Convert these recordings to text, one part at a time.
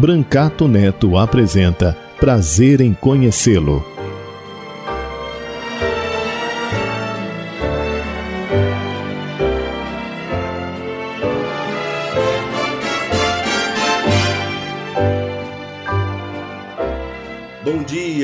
Brancato Neto apresenta Prazer em Conhecê-lo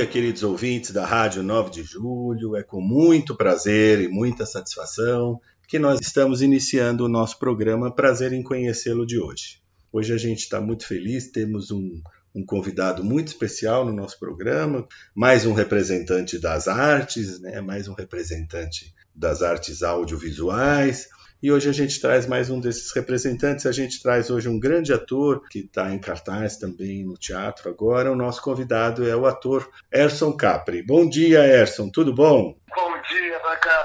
queridos ouvintes da Rádio 9 de Julho. É com muito prazer e muita satisfação que nós estamos iniciando o nosso programa Prazer em Conhecê-lo de hoje. Hoje a gente está muito feliz, temos um, um, convidado muito especial no nosso programa, mais um representante das artes, né, mais um representante das artes audiovisuais, e hoje a gente traz mais um desses representantes. A gente traz hoje um grande ator que está em cartaz também no teatro agora. O nosso convidado é o ator Erson Capri. Bom dia, Erson. Tudo bom? Bom dia.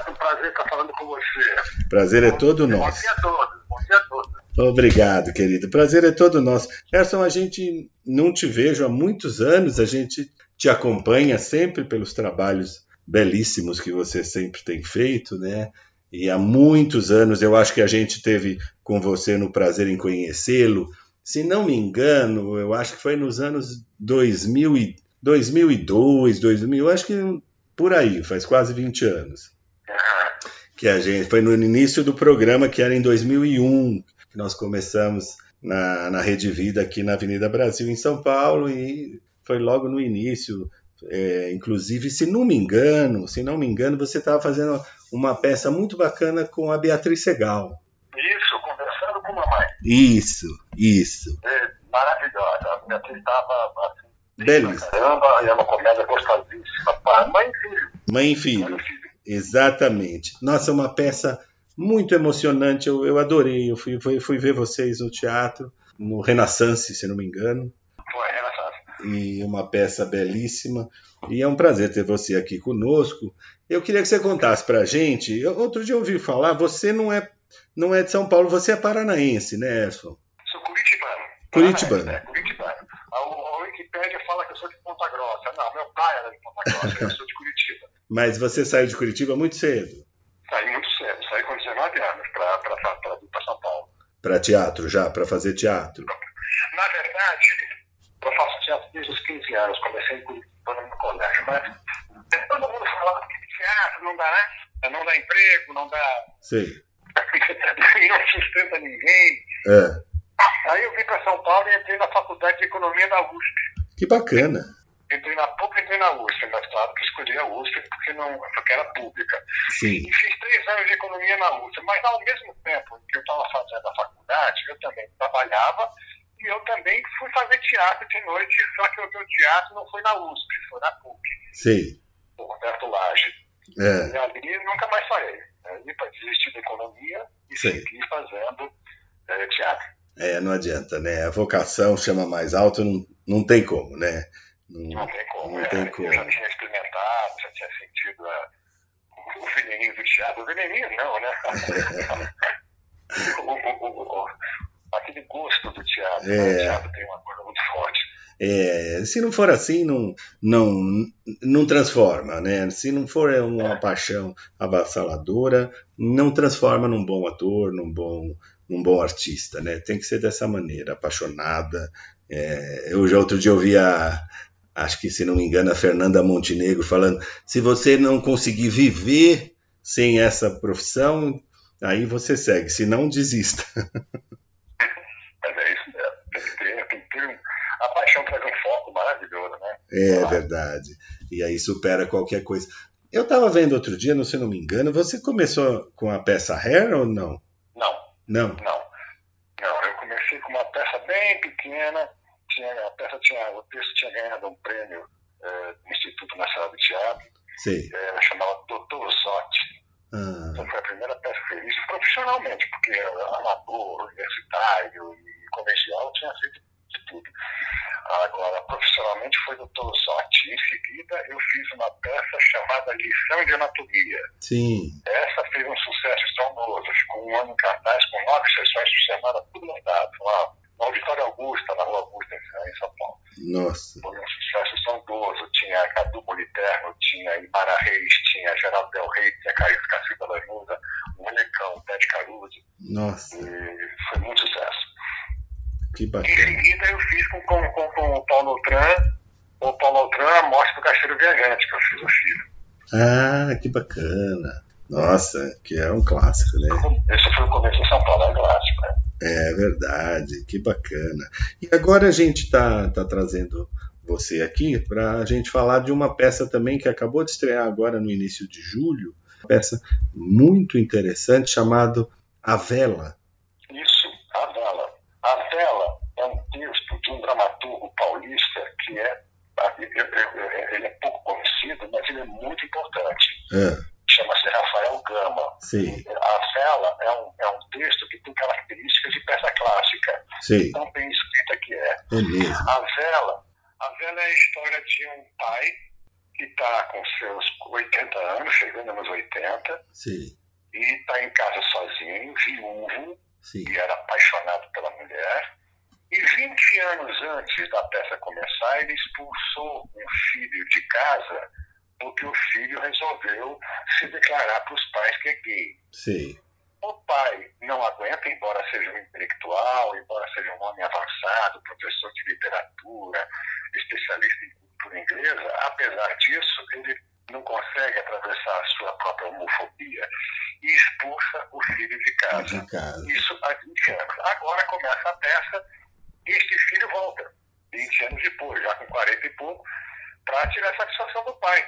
Um prazer estar falando com você. Prazer é todo nosso. Bom dia a todos. Bom dia a todos. Obrigado, querido. Prazer é todo nosso. Erson, a gente não te vejo há muitos anos, a gente te acompanha sempre pelos trabalhos belíssimos que você sempre tem feito, né? E há muitos anos eu acho que a gente teve com você no prazer em conhecê-lo. Se não me engano, eu acho que foi nos anos 2000 e, 2002, 2000, eu acho que por aí, faz quase 20 anos. Que a gente foi no início do programa que era em 2001 que nós começamos na, na Rede Vida aqui na Avenida Brasil em São Paulo e foi logo no início é, inclusive, se não me engano, se não me engano, você estava fazendo uma peça muito bacana com a Beatriz Segal. Isso, conversando com a mamãe. Isso, isso. É, maravilhosa. A Beatriz estava assim, Belíssima. Caramba, é uma comédia gostosíssima. Mãe e filho. Mãe e filho. Exatamente. Nossa, uma peça muito emocionante. Eu, eu adorei. Eu fui, fui, fui ver vocês no teatro, no Renaissance, se não me engano e uma peça belíssima. E é um prazer ter você aqui conosco. Eu queria que você contasse para a gente. Eu, outro dia eu ouvi falar, você não é, não é de São Paulo, você é paranaense, né, Erson? Sou curitibano. Curitibano. É, curitibano. A, a Wikipédia fala que eu sou de Ponta Grossa. Não, meu pai era de Ponta Grossa, eu sou de Curitiba. Mas você saiu de Curitiba muito cedo? Saí muito cedo, saí com 19 anos para São Paulo. Para teatro já, para fazer teatro? Na verdade, eu faço teatro desde os 15 anos, comecei em Curitiba no colégio, mas todo mundo falava que teatro não dá, né? não dá emprego, não dá. Sim. não sustenta ninguém. É. Aí eu vim para São Paulo e entrei na Faculdade de Economia da USP. Que bacana. Entrei na PUC e entrei na USP, mas claro que escolhi a USP porque, não, porque era pública. Sim. E fiz três anos de economia na USP, mas ao mesmo tempo que eu estava fazendo a faculdade, eu também trabalhava e eu também fui fazer teatro de noite, só que o meu teatro não foi na USP, foi na PUC. Sim. O Roberto Lage. É. E ali nunca mais saí. Ali para desistir da economia e Sim. seguir fazendo é, teatro. É, não adianta, né? A vocação chama mais alto, não, não tem como, né? Não, tem como. Não é, tem como. Eu já tinha experimentado, já tinha sentido a, o veneninho do teatro. O veneninho não, né? o, o, aquele gosto do teatro. É. né? O teatro tem uma coisa muito forte. É, se não for assim, não, não, não transforma, né? Se não for uma paixão avassaladora, não transforma num bom ator, num bom, num bom artista, né? Tem que ser dessa maneira, apaixonada. É, eu já outro dia ouvi a, acho que se não me engano, a Fernanda Montenegro falando: se você não conseguir viver sem essa profissão, aí você segue, se não, desista. Mas é isso mesmo. Tem que ter, a paixão traz um foco maravilhoso, né? É verdade. E aí supera qualquer coisa. Eu estava vendo outro dia, não se não me engano, você começou com a peça Hair ou não? Não, Não. não. Não, eu comecei com uma peça bem pequena. Tinha, a peça tinha, o texto tinha ganhado um prêmio eh, do Instituto Nacional de Teatro, Sei. eh, chamava Doutor Zotti. Ah, Então foi a primeira peça que profissionalmente, porque amador, universitário e colegial tinha feito de tudo. Agora, profissionalmente foi do Tolo Sorte. Em seguida, eu fiz uma peça chamada Lição de Anatomia. Sim. Essa fez um sucesso estrondoso. Ficou um ano em cartaz com nove sessões por semana, tudo lotado. Lá, na Auditória Augusta, na Rua Augusta, em São Paulo. Nossa. Foi um sucesso estrondoso. Tinha Cadu Moliterno, tinha Imara Reis, tinha Geraldo Del Rey, tinha Caio Cacilda Lanuda, o Molecão, Ted Caruso. Nossa. E foi muito sucesso. Que Em bacana. seguida, eu fiz com, com, com, com o Paulo Outran, o Paulo Outran, a morte do Caixeiro Viajante, que eu fiz o filho. Ah, que bacana. Nossa, que é um clássico, né? Esse foi o começo em São Paulo, é clássico, né? É verdade, que bacana. E agora a gente está tá trazendo você aqui para a gente falar de uma peça também que acabou de estrear agora no início de julho, uma peça muito interessante chamada A Vela. Isso, A Vela. A Vela é um texto de um dramaturgo paulista que é, ele é pouco conhecido, mas ele é muito importante. Ah, Chama-se Rafael Gama. sim, A Vela é um, é um texto que tem características de peça clássica, sim, tão bem escrita que é. é mesmo. A Vela, a Vela é a história de um pai que está com seus 80 anos, chegando nos 80, Sim, e está em casa sozinho, viúvo, sim, e era apaixonado pela mulher. E 20 anos antes da peça começar, ele expulsou um filho de casa porque o filho resolveu se declarar para os pais que é gay. sim, O pai não aguenta, embora seja um intelectual, embora seja um homem avançado, professor de literatura, especialista em cultura inglesa, apesar disso, ele não consegue atravessar a sua própria homofobia e expulsa o filho de casa. de casa. Isso há 20 anos. Agora começa a peça e este filho volta, 20 anos depois, já com 40 e pouco, para tirar satisfação do pai.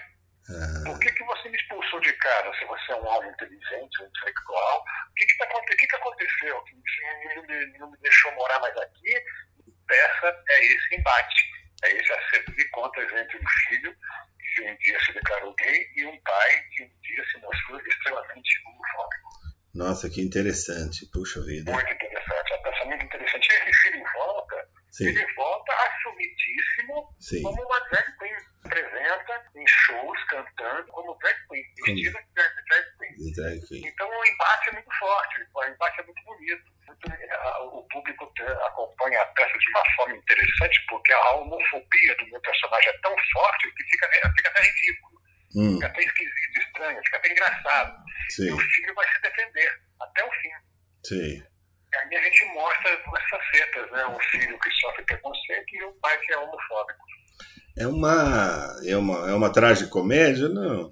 Ah, Por que, que você me expulsou de casa se você é um homem inteligente, um intelectual? O que, que, tá, o que, que aconteceu? Que não me, não me deixou morar mais aqui? Peça é esse embate, é esse acerto de contas entre um filho que um dia se declarou gay e um pai que um dia se mostrou extremamente homofóbico. nossa, que interessante. Puxa vida. Muito interessante, é uma peça muito interessante. E esse filho volta, Sim, ele volta assumidíssimo sim, como uma drag queen. Apresenta em shows, cantando como drag queen, vestida de drag drag queen. drag queen. Então o embate é muito forte, o embate é muito bonito. Muito- a- o público te- acompanha a peça de uma forma interessante, porque a homofobia do meu personagem é tão forte que fica, fica até ridículo, Hum, fica até esquisito, estranho, fica até engraçado. E sim, o filho vai se defender até o fim. sim. E aí a gente mostra duas facetas, né? Um filho que sofre preconceito e um pai que é homofóbico. É uma, é uma, é uma tragicomédia? Não.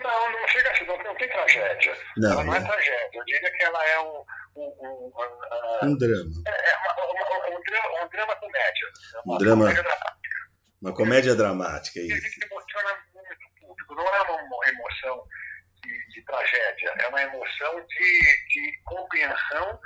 Não, não chega assim, não, não tem tragédia. Não, ela não é né? tragédia. Eu diria que ela é um, um, um, um, Um drama. é uma, uma, um, drama, um drama comédia. É uma Um drama- comédia dramática. Uma comédia dramática, é isso emociona muito o público. Não é uma emoção de, de tragédia, é uma emoção de, de compreensão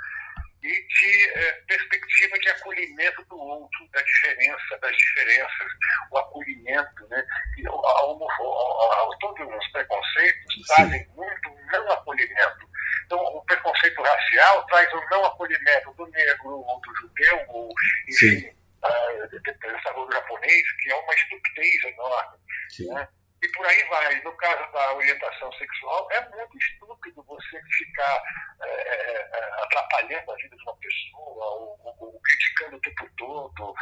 e de eh, perspectiva de acolhimento do outro, da diferença, das diferenças, o acolhimento, né? E a a- a- todos os preconceitos Sim. trazem muito não acolhimento. Então, o preconceito racial traz o não acolhimento do negro, ou do judeu, ou, enfim, ah, do japonês, que é uma estupidez enorme. Sim. né? E por aí vai. No caso da orientação sexual, é muito estúpido você ficar é, é, é, atrapalhando a vida de uma pessoa ou, ou- ou criticando o tempo todo.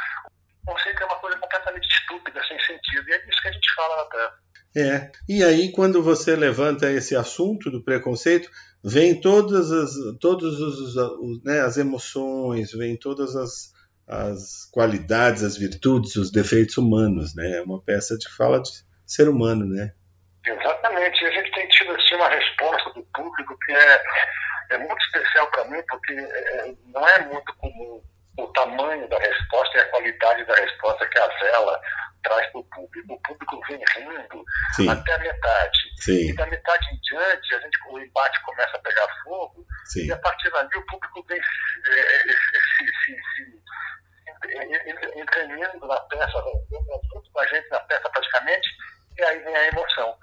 O conceito é uma coisa completamente estúpida, sem sentido. E é disso que a gente fala na peça. É. E aí, quando você levanta esse assunto do preconceito, vem todas as, todos os, os- né, as emoções, vem todas as, as qualidades, as virtudes, os defeitos humanos, né? É uma peça que fala de ser humano, né? Exatamente. E a gente tem tido assim, uma resposta do público que é, é muito especial para mim, porque é, não é muito comum o tamanho da resposta e a qualidade da resposta que a vela traz para o público. O público vem rindo Sim, até a metade. sim, E da metade em diante, a gente, o embate começa a pegar fogo, sim. e a partir dali o público vem eh, se, se, se, se entranhando na peça, junto com a gente na peça praticamente, e aí vem a emoção.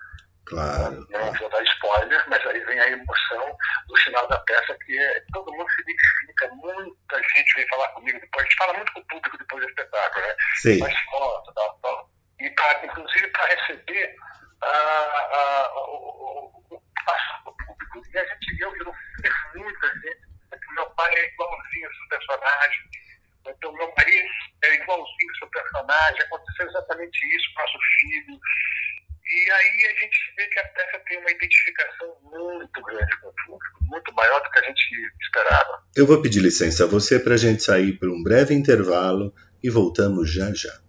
Claro. Eu não vou dar spoiler, mas aí vem a emoção do final da peça, que é, todo mundo se identifica, muita gente vem falar comigo depois, a gente fala muito com o público depois do espetáculo, né? Sim. Faz foto, tal, tal. E pra, inclusive para receber a, a, o, o, o público. E a gente, eu, eu vejo muita gente, meu pai é igualzinho ao seu personagem, então meu marido é igualzinho ao seu personagem, aconteceu exatamente isso com nosso filho. E aí a gente vê que a peça tem uma identificação muito grande com o público, muito maior do que a gente esperava. Eu vou pedir licença a você para a gente sair por um breve intervalo e voltamos já já.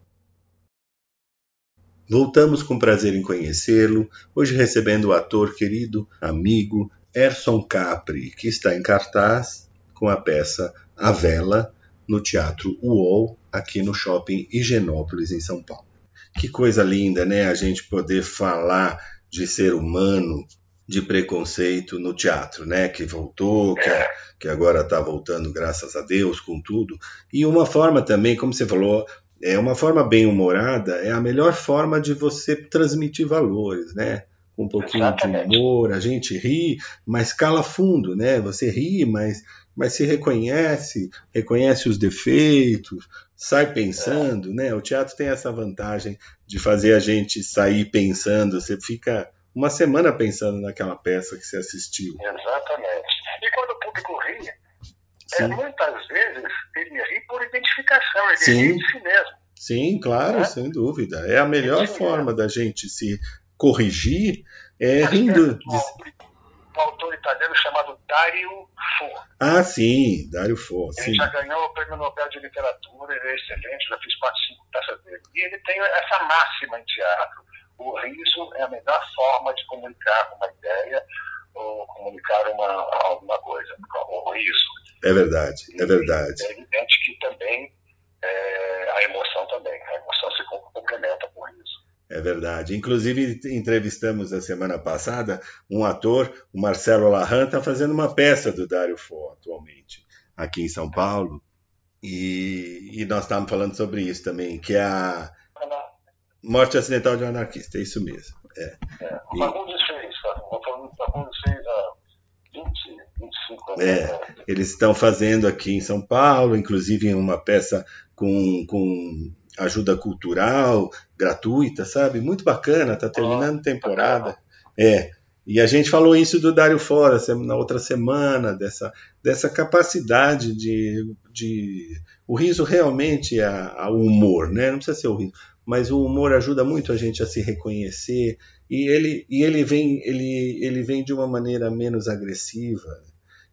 Voltamos com prazer em conhecê-lo, hoje recebendo o ator querido, amigo Erson Capri, que está em cartaz com a peça A Vela no Teatro UOL, aqui no Shopping Higienópolis, em São Paulo. Que coisa linda, né? A gente poder falar de ser humano, de preconceito no teatro, né? Que voltou, que, que agora está voltando, graças a Deus, com tudo. E uma forma também, como você falou, é uma forma bem humorada, é a melhor forma de você transmitir valores, né? Com um pouquinho Exatamente. de humor, a gente ri, mas cala fundo, né? Você ri, mas, mas se reconhece, reconhece os defeitos, sai pensando, né? O teatro tem essa vantagem de fazer a gente sair pensando, você fica uma semana pensando naquela peça que você assistiu. Exatamente. E quando o público ri, é, muitas vezes ele ri por identificação, ele Sim. ri de si mesmo. sim, claro, É. sem dúvida. É a melhor é. forma da gente se corrigir é rindo. de- Um autor italiano chamado Dario Fo. Ah, sim, Dário Fo, Ele sim. já ganhou o Prêmio Nobel de Literatura, ele é excelente, já fiz quatro, cinco peças dele. E ele tem essa máxima em teatro. O riso é a melhor forma de comunicar uma ideia ou comunicar uma, alguma coisa. O riso. É verdade, é verdade. É evidente que também é, a emoção também. A emoção se com- complementa com isso. É verdade. Inclusive, entrevistamos a semana passada um ator, o Marcelo Larran, está fazendo uma peça do Dário Fo atualmente, aqui em São Paulo. E, e nós estávamos falando sobre isso também, que é a Morte Acidental de um Anarquista, é isso mesmo. É. O Fagundes fez, o Fagundes fez há 20, 25 anos. É. Eles estão fazendo aqui em São Paulo, inclusive uma peça com, com ajuda cultural, gratuita, sabe? Muito bacana, está terminando temporada. É. E a gente falou isso do Dário Fora na outra semana, dessa, dessa capacidade de, de. O riso realmente é o humor, né? Não precisa ser o riso, mas o humor ajuda muito a gente a se reconhecer. E ele, e ele, vem, ele, ele vem de uma maneira menos agressiva.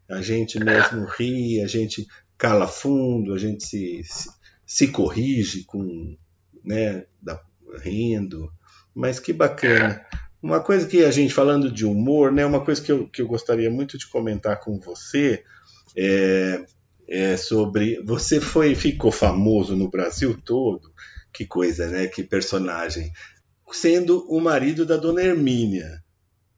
A gente mesmo ri, a gente cala fundo, a gente se, se, se corrige com, né, da, rindo. Mas que bacana. Uma coisa que a gente falando de humor, né, uma coisa que eu, que eu gostaria muito de comentar com você é, é sobre você foi ficou famoso no Brasil todo. Que coisa, né? Que personagem. Sendo o marido da dona Hermínia.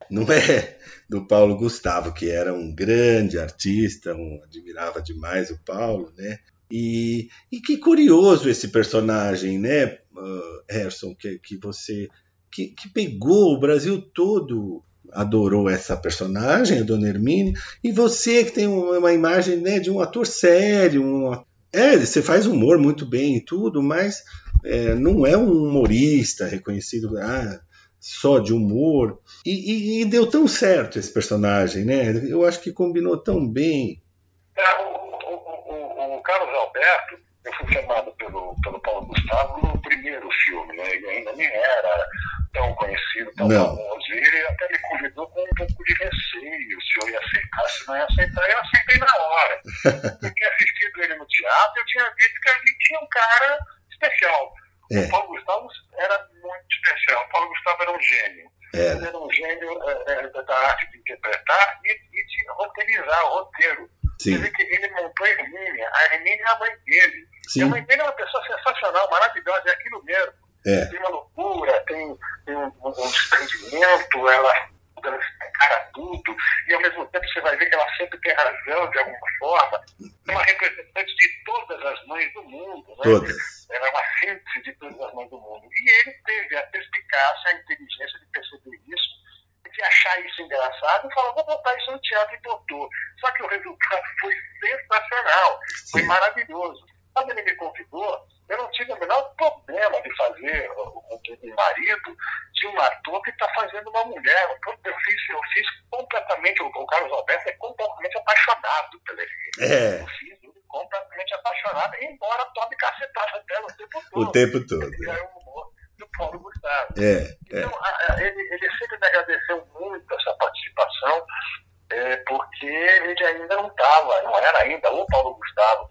Não é do Paulo Gustavo, que era um grande artista, um, admirava demais o Paulo, né? E, e que curioso esse personagem, né, uh, que, que você que, que pegou o Brasil todo adorou essa personagem, a Dona Hermínia, e você que tem uma, uma imagem né, de um ator sério, um, é, você faz humor muito bem e tudo, mas é, não é um humorista reconhecido ah, só de humor. E, e, e, deu tão certo esse personagem, né? Eu acho que combinou tão bem. É, o, o, o, o, Carlos Alberto, eu fui chamado pelo, pelo Paulo Gustavo no primeiro filme, né? Ele ainda nem era tão conhecido, tão não. famoso. E ele até me convidou com um pouco de receio, se eu ia aceitar, se não ia aceitar. Eu aceitei na hora. eu tinha assistido ele no teatro, eu tinha visto que ali tinha um cara especial. É. O Paulo Gustavo era muito especial. O Paulo Gustavo era um gênio. É. Ele era um gênio é, da arte de interpretar e, e de roteirizar o roteiro. Sim. Dizer que ele montou a Hermínia. A Hermínia é a mãe dele. Sim. E a mãe dele é uma pessoa sensacional, maravilhosa, é aquilo mesmo. É. Tem uma loucura, tem, tem um, um, desprendimento, ela cara tudo, e ao mesmo tempo você vai ver que ela sempre tem razão de alguma forma. É uma representante de todas as mães do mundo. Né? Todas. Ela é uma síntese de todas as mães do mundo. E ele teve a perspicácia, a inteligência de perceber isso achar isso falar, vou botar isso no teatro e botou. Só que o resultado foi sensacional, foi Sim. maravilhoso. Quando ele me convidou, eu não tive o menor problema de fazer o, o, o marido de um ator que está fazendo uma mulher. Eu fiz, eu fiz completamente, o, Carlos Alberto é completamente apaixonado pela É. Eu fiz completamente apaixonado, embora tome cacetada dela o tempo todo. O tempo todo. Ele é o humor do Paulo Gustavo. É, é. então, a, a, ele, ele sempre me agradeceu muito essa participação, é, porque ele ainda não estava, não era ainda o Paulo Gustavo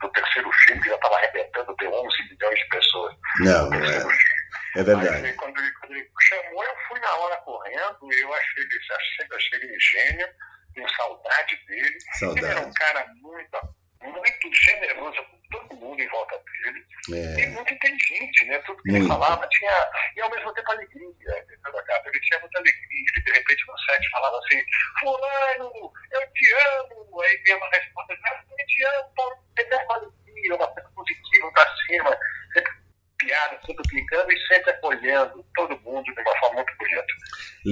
do terceiro filme, que já estava arrebentando, deu 11 milhões de pessoas. Não, não é. É verdade. Aí, quando, ele, quando ele chamou, eu fui na hora correndo, e eu achei ele, achei, achei ele gênio, tenho saudade dele. Saudade. Ele era um cara muito, muito generoso com todo mundo em volta dele. É. E muito inteligente, né? Tudo que Muito. ele falava tinha. E ao mesmo tempo alegria, entendeu, Gato? Ele tinha muita alegria. Ele de repente no set falava assim: Fulano, eu te amo. Aí vinha uma resposta: Eu te amo, Paulo. Ele é uma alegria, uma coisa positiva pra cima. Sempre piada, sempre brincando e sempre acolhendo todo mundo de uma forma muito bonita.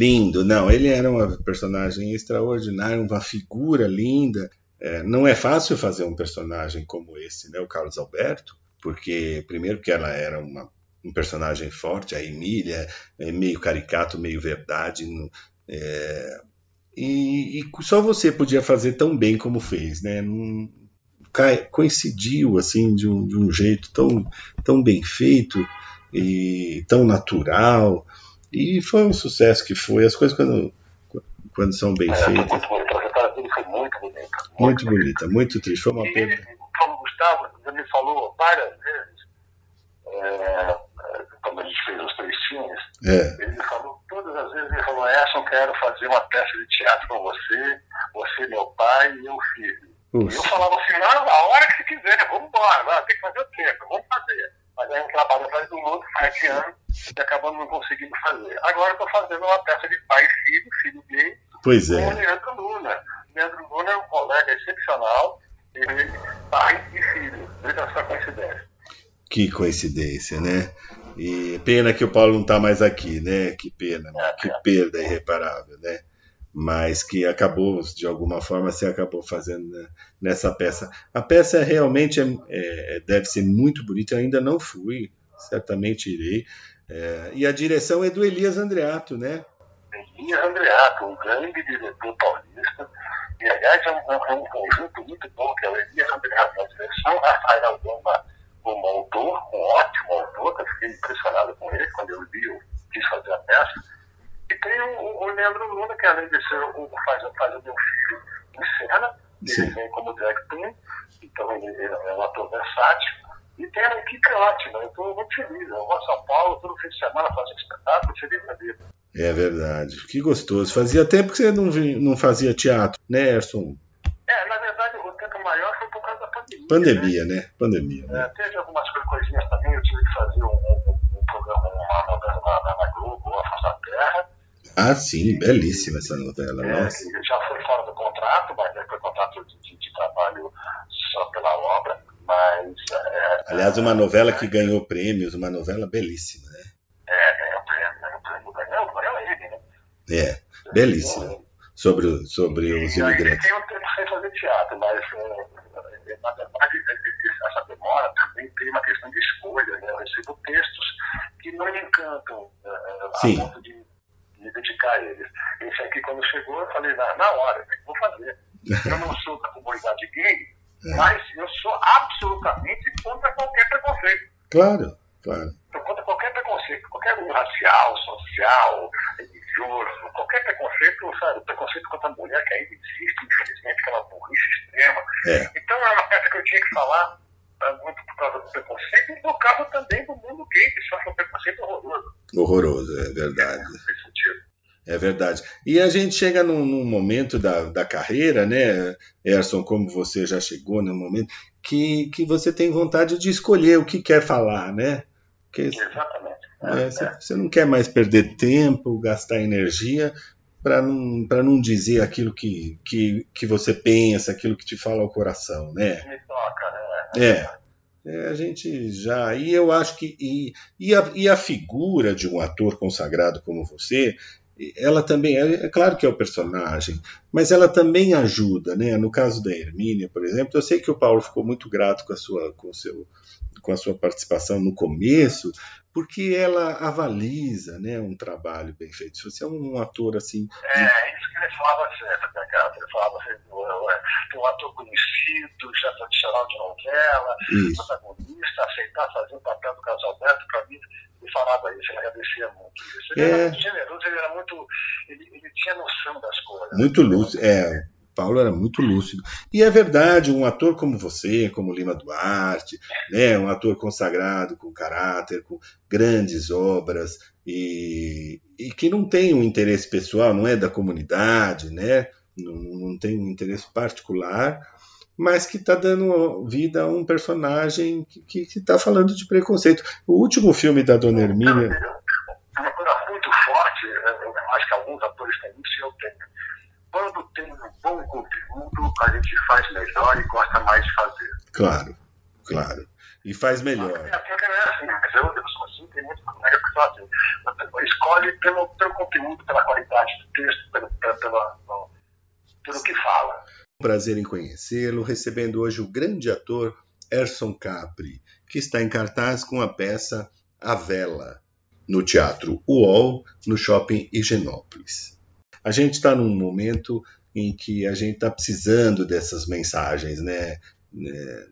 Lindo, não, ele era uma personagem extraordinária, uma figura linda. É, não é fácil fazer um personagem como esse, né, o Carlos Alberto, porque primeiro que ela era uma, um personagem forte, a Emília, é meio caricato, meio verdade, é, e, e só você podia fazer tão bem como fez, né? Coincidiu assim de um, de um jeito tão, tão bem feito e tão natural e foi um sucesso que foi as coisas quando quando são bem É, feitas muito bonito. A trajetória dele foi muito bonita. muito bonita muito triste foi uma E ele, perda o Paulo Gustavo, me falou várias vezes, é, é, quando a gente fez os três filmes, é ele me falou, todas as vezes, ele falou, Edson, quero fazer uma peça de teatro com você, você, meu pai e meu filho. E eu falava assim, não, a hora que você quiser, vamos embora, tem que fazer o tempo, vamos fazer. Mas aí um trabalho atrás do outro, sete anos, e acabamos não conseguindo fazer. Agora estou fazendo uma peça de pai e filho, filho gay, pois com o é Leandro Luna. Leandro Luna é um colega excepcional, ele pai e filho. Veja essa coincidência. que coincidência né e pena que o Paulo não está mais aqui né que pena É, que é. perda irreparável né mas que acabou de alguma forma se acabou fazendo né, nessa peça. A peça realmente é, é, deve ser muito bonita eu ainda não fui certamente irei. É, e a direção é do Elias Andreato né? Elias Andreato, um grande diretor paulista, e aliás é um, é um conjunto muito bom, que é o Elias Andreato na direção, Rafael Gama como autor, um ótimo autor, eu fiquei impressionado com ele quando eu vi, eu quis fazer a peça. E tem o, o Leandro Luna, que além de ser o faz, faz o meu filho em cena, Sim. ele vem como drag queen, então ele, ele é um ator versátil. E tem uma equipe ótima, eu estou muito feliz. Eu vou a São Paulo todo fim de semana, faço espetáculo, feliz da vida. é verdade que gostoso fazia tempo que você não, não fazia teatro né Erson É, na verdade, o tempo maior foi por causa da pandemia. pandemia né pandemia Né? né? É, teve algumas co- coisinhas também, eu tive que fazer um, um, um programa, uma novela na, na, na Globo, A Força da Terra, ah sim belíssima essa novela é, nossa já foi fora do contrato, mas né, foi contrato de, de, de trabalho só pela obra, mas é, Aliás, uma novela que ganhou prêmios, uma novela belíssima, né? é, ganhou prêmio, ganhou prêmio, ganhou, ganhou ele, né? É, belíssima. Sobre, sobre os E ele imigrantes. tem um tempo sem fazer teatro, mas é, é, na verdade é, essa demora também tem uma questão de escolha, né? Eu recebo textos que não me encantam é, a Sim. ponto de me dedicar a eles. Esse aqui, quando chegou, eu falei, na, na hora, eu vou fazer. Eu não sou da comunidade gay, É. mas eu sou absolutamente contra qualquer preconceito. Claro, claro. Eu contra qualquer preconceito, qualquer um racial, social, religioso, qualquer preconceito, sabe? Preconceito contra a mulher que ainda existe, infelizmente, que é uma burrice extrema. É. Então era uma peça que eu tinha que falar muito por causa do preconceito e por causa também do mundo gay, que sofre um preconceito horroroso Horroroso, é verdade. nesse sentido. É verdade. E a gente chega num, num momento da, da carreira, né, Erson, como você já chegou num momento, que, que você tem vontade de escolher o que quer falar, né? Porque Exatamente. é, você, você não quer mais perder tempo, gastar energia para não, pra não dizer aquilo que, que, que você pensa, aquilo que te fala ao coração, né? É. É, a gente já. E eu acho que. E, e, a, e a figura de um ator consagrado como você, ela também, é, é, claro que é o personagem, mas ela também ajuda, né? No caso da Hermínia, por exemplo, eu sei que o Paulo ficou muito grato com a sua, com o seu, com a sua participação no começo, porque ela avaliza, né, um trabalho bem feito. Se você é um ator assim, é isso que ele falava certo, né, cara? Ele falava assim, tem um ator conhecido, já tradicional de novela, isso. protagonista, aceitar fazer o papel do Casalberto, para mim ele falava isso, ele agradecia muito isso. Ele é... era muito generoso, ele era muito. Ele, ele tinha noção das coisas. Muito lúcido, é. Paulo era muito lúcido. E é verdade, um ator como você, como Lima Duarte, né, um ator consagrado, com caráter, com grandes obras, e, e que não tem um interesse pessoal, não é da comunidade, né, não, não tem um interesse particular, mas que está dando vida a um personagem que está falando de preconceito. O último filme da Dona Hermínia. Uma coisa muito forte, eu acho que alguns atores têm isso e eu tenho. Quando tem um bom conteúdo, a gente faz melhor e gosta mais de fazer. Claro, claro. E faz melhor. É, é assim, mas eu, eu sou assim, tem muitos colegas que são assim. Escolhe pelo, pelo conteúdo, pela qualidade do texto, pelo, pelo, pelo, pelo que fala prazer em conhecê-lo, recebendo hoje o grande ator Erson Capri, que está em cartaz com a peça A Vela, no Teatro UOL, no Shopping Higienópolis. A gente está num momento em que a gente está precisando dessas mensagens, né? né?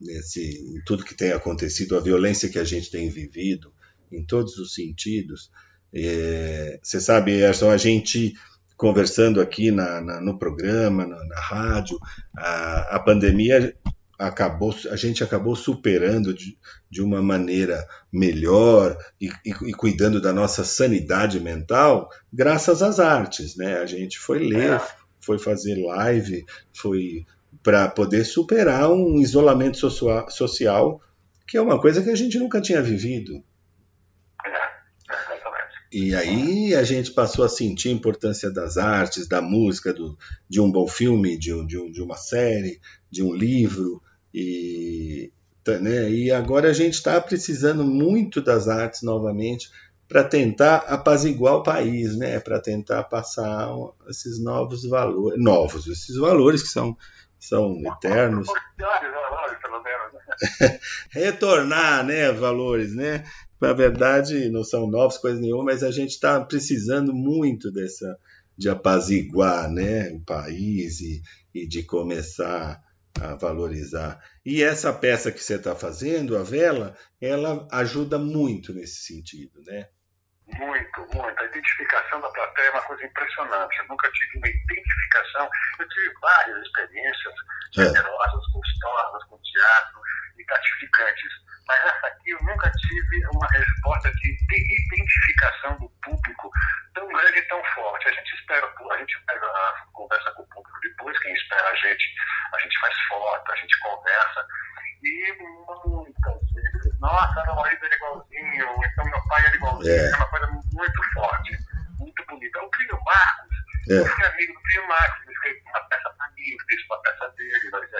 Nesse, em tudo que tem acontecido, a violência que a gente tem vivido, em todos os sentidos. É, você sabe, Erson, a gente conversando aqui na, na, no programa, na, na rádio, a, a, pandemia acabou, a gente acabou superando de, de uma maneira melhor e, e, e, cuidando da nossa sanidade mental, graças às artes, né? A gente foi ler, é. foi fazer live, foi para poder superar um isolamento social que é uma coisa que a gente nunca tinha vivido. E aí a gente passou a sentir a importância das artes, da música, do, de um bom filme, de, um, de, um, de uma série, de um livro. E, tá, né, e agora a gente está precisando muito das artes novamente para tentar apaziguar o país, né? para tentar passar esses novos valores, novos, esses valores que são, são eternos. Retornar, né, valores, né? na verdade, não são novos, coisa nenhuma, mas a gente está precisando muito dessa de apaziguar né, o país e, e de começar a valorizar. E essa peça que você está fazendo, a vela, ela ajuda muito nesse sentido, né? Muito, muito. A identificação da plateia é uma coisa impressionante. Eu nunca tive uma identificação. Eu tive várias experiências é. generosas, é. gostosas, com teatro e gratificantes mas essa aqui eu nunca tive uma resposta de, identificação do público tão grande e tão forte. A gente espera, a gente pega, conversa com o público depois, quem espera a gente, a gente faz foto, a gente conversa, e muitas vezes, nossa, meu marido era igualzinho, então meu pai era igualzinho, é, é uma coisa muito forte, muito bonita. O Plínio Marcos, é. eu fui amigo do Plínio Marcos, ele fez uma peça para mim, eu fiz uma peça dele, nós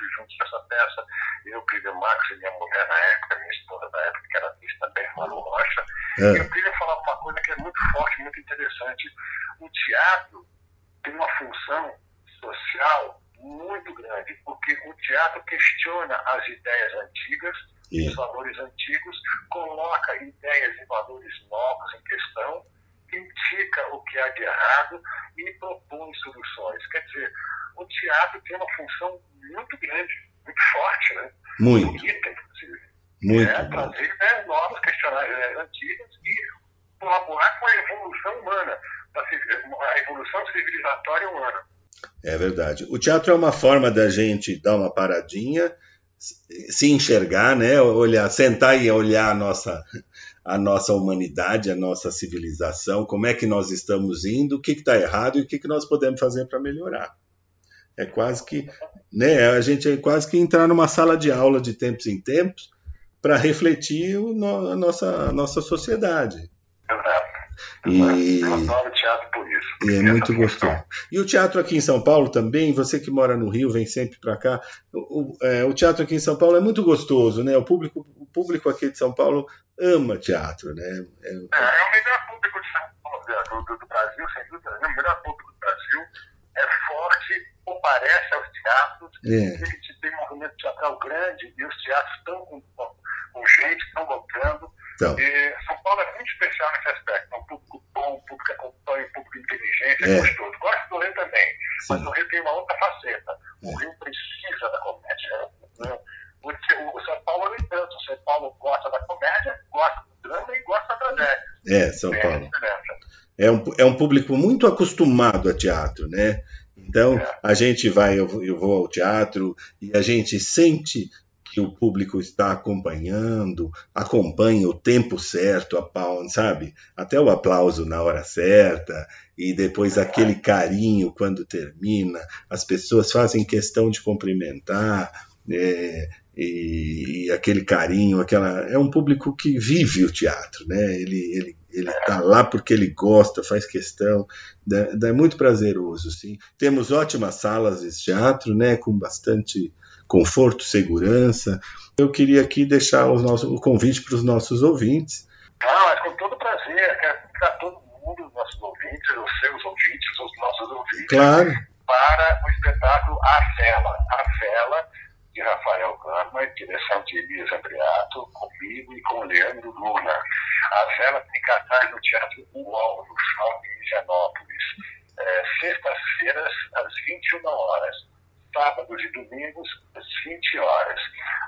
viajamos juntos nessa peça, eu, Plínio Marcos e minha mulher na época, minha esposa na época, que era atriz também, Malu Rocha. É. Eu queria falar uma coisa que é muito forte, muito interessante. O teatro tem uma função social muito grande, porque o teatro questiona as ideias antigas, os valores antigos, coloca ideias e valores novos em questão, critica o que há de errado e propõe soluções. Quer dizer, o teatro tem uma função muito grande, muito forte, né? Muito. Bonita, inclusive. Muito. É, trazer né, novos questionários né, antigos e colaborar com a evolução humana, a evolução civilizatória humana. É verdade. O teatro é uma forma da gente dar uma paradinha, se enxergar, né? Olhar, sentar e olhar a nossa, a nossa humanidade, a nossa civilização, como é que nós estamos indo, o que está errado e o que, que nós podemos fazer para melhorar. É quase que, né, a gente é quase que entrar numa sala de aula de tempos em tempos para refletir o, a, nossa, a nossa sociedade. E, eu adoro teatro por isso. E é muito gostoso. E o teatro aqui em São Paulo também, você que mora no Rio, vem sempre para cá. O, o, é, o, teatro aqui em São Paulo é muito gostoso, né? O público, o público aqui de São Paulo ama teatro, né? É, é, é o melhor público de São Paulo. do, do, Brasil, sem dúvida nenhuma, o melhor público do Brasil, é forte, comparece aos teatros, é. a gente tem um movimento teatral grande e os teatros estão com, com gente, estão lotando. Então. E São Paulo é muito especial nesse aspecto. É um público bom, um público que acompanha, um público inteligente, é, é gostoso. Gosto do Rio também, Sim. mas o Rio tem uma outra faceta. O Rio precisa da comédia. Né? O, o São Paulo, no entanto, o São Paulo gosta da comédia, gosta do drama e gosta da tragédia. É, São Paulo. É um, é um público muito acostumado a teatro, né? Então, é. a gente vai, eu, eu vou ao teatro e a gente sente que o público está acompanhando, acompanha o tempo certo, a pau, sabe? Até o aplauso na hora certa e depois aquele carinho quando termina, as pessoas fazem questão de cumprimentar. É, e, e, aquele carinho, aquela é um público que vive o teatro, né? Ele ele ele está lá porque ele gosta, faz questão, é muito prazeroso, sim. Temos ótimas salas de teatro, né? Com bastante conforto, segurança. Eu queria aqui deixar o, nosso, o convite para os nossos ouvintes. É com todo prazer. Quero convidar todo mundo, os nossos ouvintes, os seus ouvintes, os nossos ouvintes, claro. para o espetáculo A Vela. A Vela, de Rafael Gama, direção de Elias Andreato, comigo e com o Leandro Luna. A Vela tem cartaz no Teatro UOL, no Shopping Higienópolis, é, sextas-feiras, às 21 horas sábados e domingos, às 20 horas.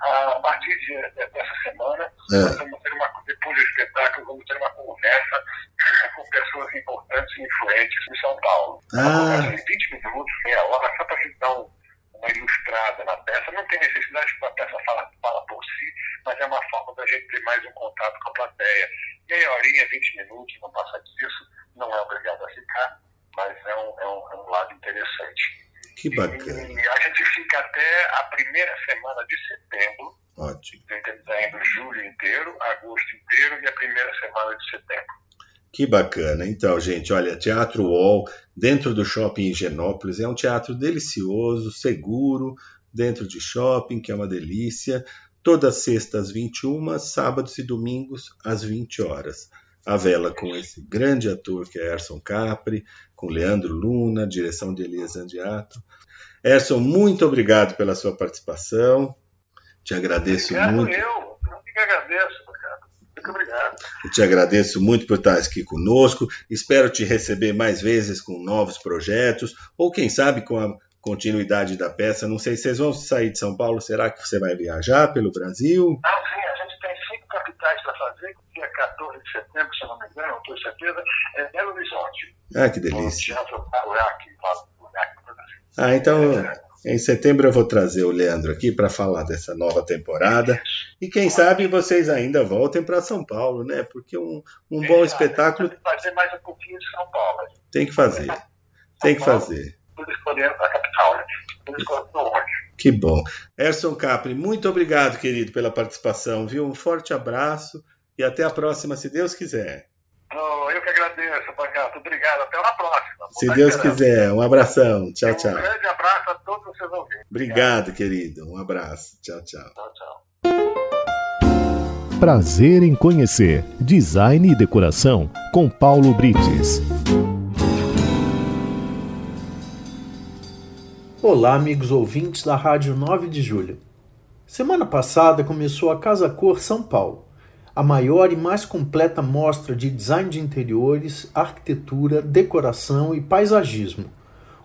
A partir de, dessa semana, é. nós vamos ter uma, depois do espetáculo, vamos ter uma conversa com pessoas importantes e influentes em São Paulo. Ah. Uma conversa de 20 minutos, meia hora, só para a gente dar um, uma ilustrada na peça. Não tem necessidade que a peça fala, fala por si, mas é uma forma da gente ter mais um contato com a plateia. Meia horinha, 20 minutos, não passa disso, não é obrigado a ficar, mas é um, é um, é um lado interessante. Que bacana. E a gente fica até a primeira semana de setembro. Ótimo. Dezembro, julho inteiro, agosto inteiro e a primeira semana de setembro. Que bacana. Então, gente, olha, Teatro UOL, dentro do shopping Higienópolis, é um teatro delicioso, seguro, dentro de shopping, que é uma delícia. Todas sextas às 21, sábados e domingos às 20 horas. A vela com esse grande ator que é Erson Capri, com Leandro Luna, direção de Elias Andiato. Erson, muito obrigado pela sua participação. Te agradeço obrigado muito. Eu, eu que agradeço. Muito obrigado. Eu te agradeço muito por estar aqui conosco. Espero te receber mais vezes com novos projetos, ou quem sabe com a continuidade da peça. Não sei se vocês vão sair de São Paulo. Será que você vai viajar pelo Brasil? Ah, sim, a gente tem cinco capitais para fazer. Dia 14 de setembro, se não me engano, não tenho certeza, é Belo Horizonte. Ah, que delícia. Ah, então em setembro eu vou trazer o Leandro aqui para falar dessa nova temporada. E quem sabe vocês ainda voltem para São Paulo, né? Porque um, um bom espetáculo. Fazer mais um pouquinho de São Paulo. Tem que fazer. Tem que fazer. a capital, né? Que bom. Erson Capri, muito obrigado, querido, pela participação, viu? Um forte abraço e até a próxima, se Deus quiser. Oh, eu que agradeço, Pacato. Obrigado. Até a próxima. Se Deus esperando. quiser. Um abração. Tchau, tchau. Um grande abraço a todos os seus ouvintes. Obrigado, Obrigado, querido. Um abraço. Tchau, tchau. Tchau, tchau. Prazer em conhecer Design e Decoração com Paulo Brites. Olá, amigos ouvintes da Rádio 9 de Julho. Semana passada começou a Casa Cor São Paulo a maior e mais completa mostra de design de interiores, arquitetura, decoração e paisagismo,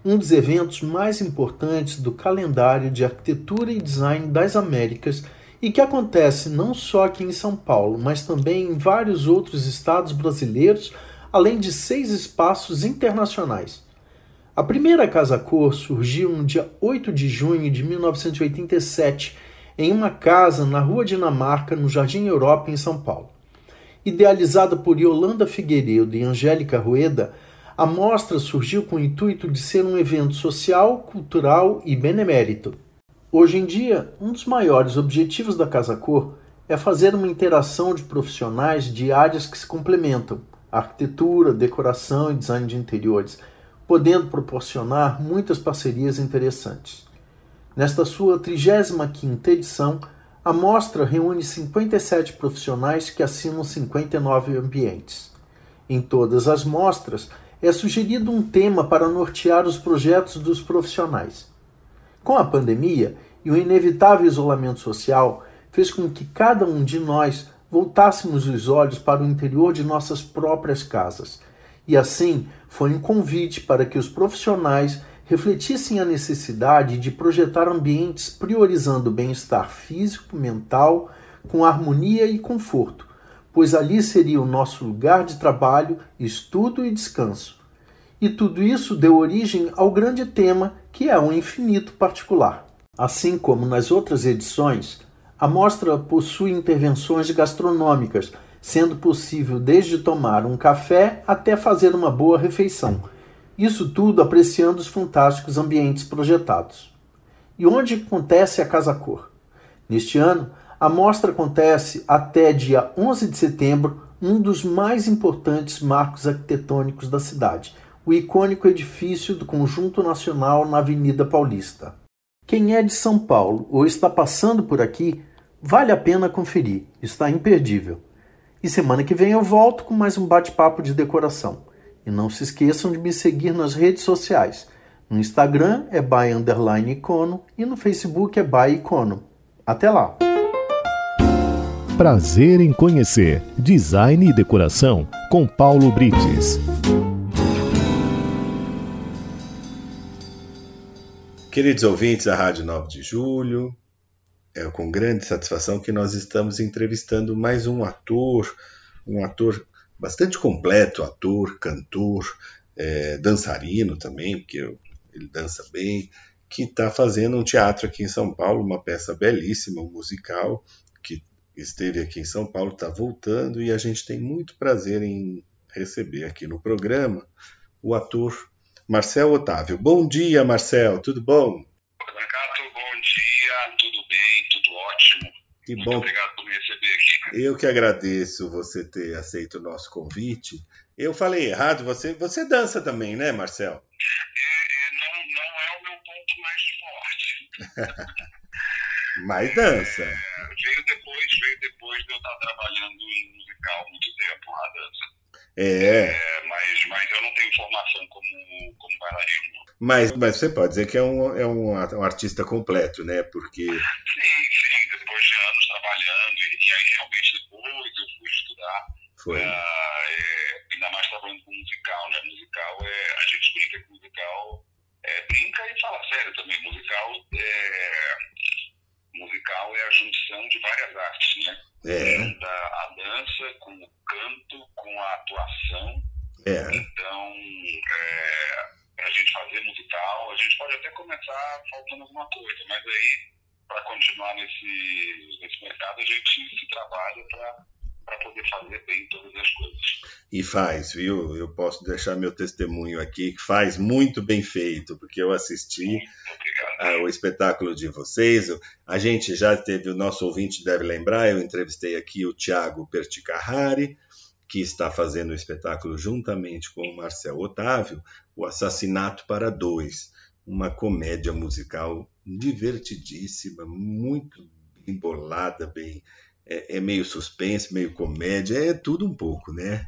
um dos eventos mais importantes do calendário de arquitetura e design das Américas e que acontece não só aqui em São Paulo, mas também em vários outros estados brasileiros, além de seis espaços internacionais. A primeira Casa Cor surgiu no dia 8 de junho de 1987 em uma casa na Rua Dinamarca, no Jardim Europa, em São Paulo. Idealizada por Yolanda Figueiredo e Angélica Rueda, a mostra surgiu com o intuito de ser um evento social, cultural e benemérito. Hoje em dia, um dos maiores objetivos da Casa Cor é fazer uma interação de profissionais de áreas que se complementam, arquitetura, decoração e design de interiores, podendo proporcionar muitas parcerias interessantes. Nesta sua 35ª edição, a mostra reúne 57 profissionais que assinam 59 ambientes. Em todas as mostras, é sugerido um tema para nortear os projetos dos profissionais. Com a pandemia e o inevitável isolamento social, fez com que cada um de nós voltássemos os olhos para o interior de nossas próprias casas. E assim foi um convite para que os profissionais refletissem a necessidade de projetar ambientes priorizando o bem-estar físico, mental, com harmonia e conforto, pois ali seria o nosso lugar de trabalho, estudo e descanso. E tudo isso deu origem ao grande tema que é o infinito particular. Assim como nas outras edições, a mostra possui intervenções gastronômicas, sendo possível desde tomar um café até fazer uma boa refeição. Isso tudo apreciando os fantásticos ambientes projetados. E onde acontece a Casa Cor? Neste ano, a mostra acontece até dia 11 de setembro, um dos mais importantes marcos arquitetônicos da cidade, o icônico edifício do Conjunto Nacional na Avenida Paulista. Quem é de São Paulo ou está passando por aqui, vale a pena conferir, está imperdível. E semana que vem eu volto com mais um bate-papo de decoração. E não se esqueçam de me seguir nas redes sociais. No Instagram é by underline icono e no Facebook é by icono. Até lá! Prazer em conhecer Design e Decoração com Paulo Brites. Queridos ouvintes da Rádio 9 de Julho, é com grande satisfação que nós estamos entrevistando mais um ator, um ator bastante completo, ator, cantor, é, dançarino também, porque ele dança bem, que está fazendo um teatro aqui em São Paulo, uma peça belíssima, um musical, que esteve aqui em São Paulo, está voltando, e a gente tem muito prazer em receber aqui no programa o ator Marcel Otávio. Bom dia, Marcel, tudo bom? Renato, bom dia, tudo bem, tudo ótimo. Que Muito bom. obrigado Eu que agradeço você ter aceito o nosso convite. Eu falei errado, você, você dança também, né, Marcel? É, é, não, não é o meu ponto mais forte. Mas dança. É, veio depois, veio depois de eu estar trabalhando em musical muito tempo, a dança. É, É, mas, mas eu não tenho formação como, como bailarino. mas, mas você pode dizer que é um, é um, um artista completo, né? Porque Sim, sim, depois de anos trabalhando, e, e aí realmente depois eu fui estudar, foi. ah, é, ainda mais trabalhando com musical, né? Musical é. A gente brinca que musical é, brinca e fala sério também. Musical é. Musical é a junção de várias artes, né? É, Junta a dança com o canto, com a atuação. é. Então, é, a gente fazer musical, a gente pode até começar faltando alguma coisa, mas aí, para continuar nesse, nesse mercado, a gente se trabalha para poder fazer bem todas as coisas. E faz, viu? Eu posso deixar meu testemunho aqui, que faz muito bem feito, porque eu assisti ah, o espetáculo de vocês. A gente já teve, o nosso ouvinte deve lembrar, eu entrevistei aqui o Tiago Perticarrari, que está fazendo o espetáculo juntamente com o Marcel Otávio, O Assassinato para Dois, uma comédia musical divertidíssima, muito bem bolada, bem, é, é meio suspense, meio comédia, é tudo um pouco, né?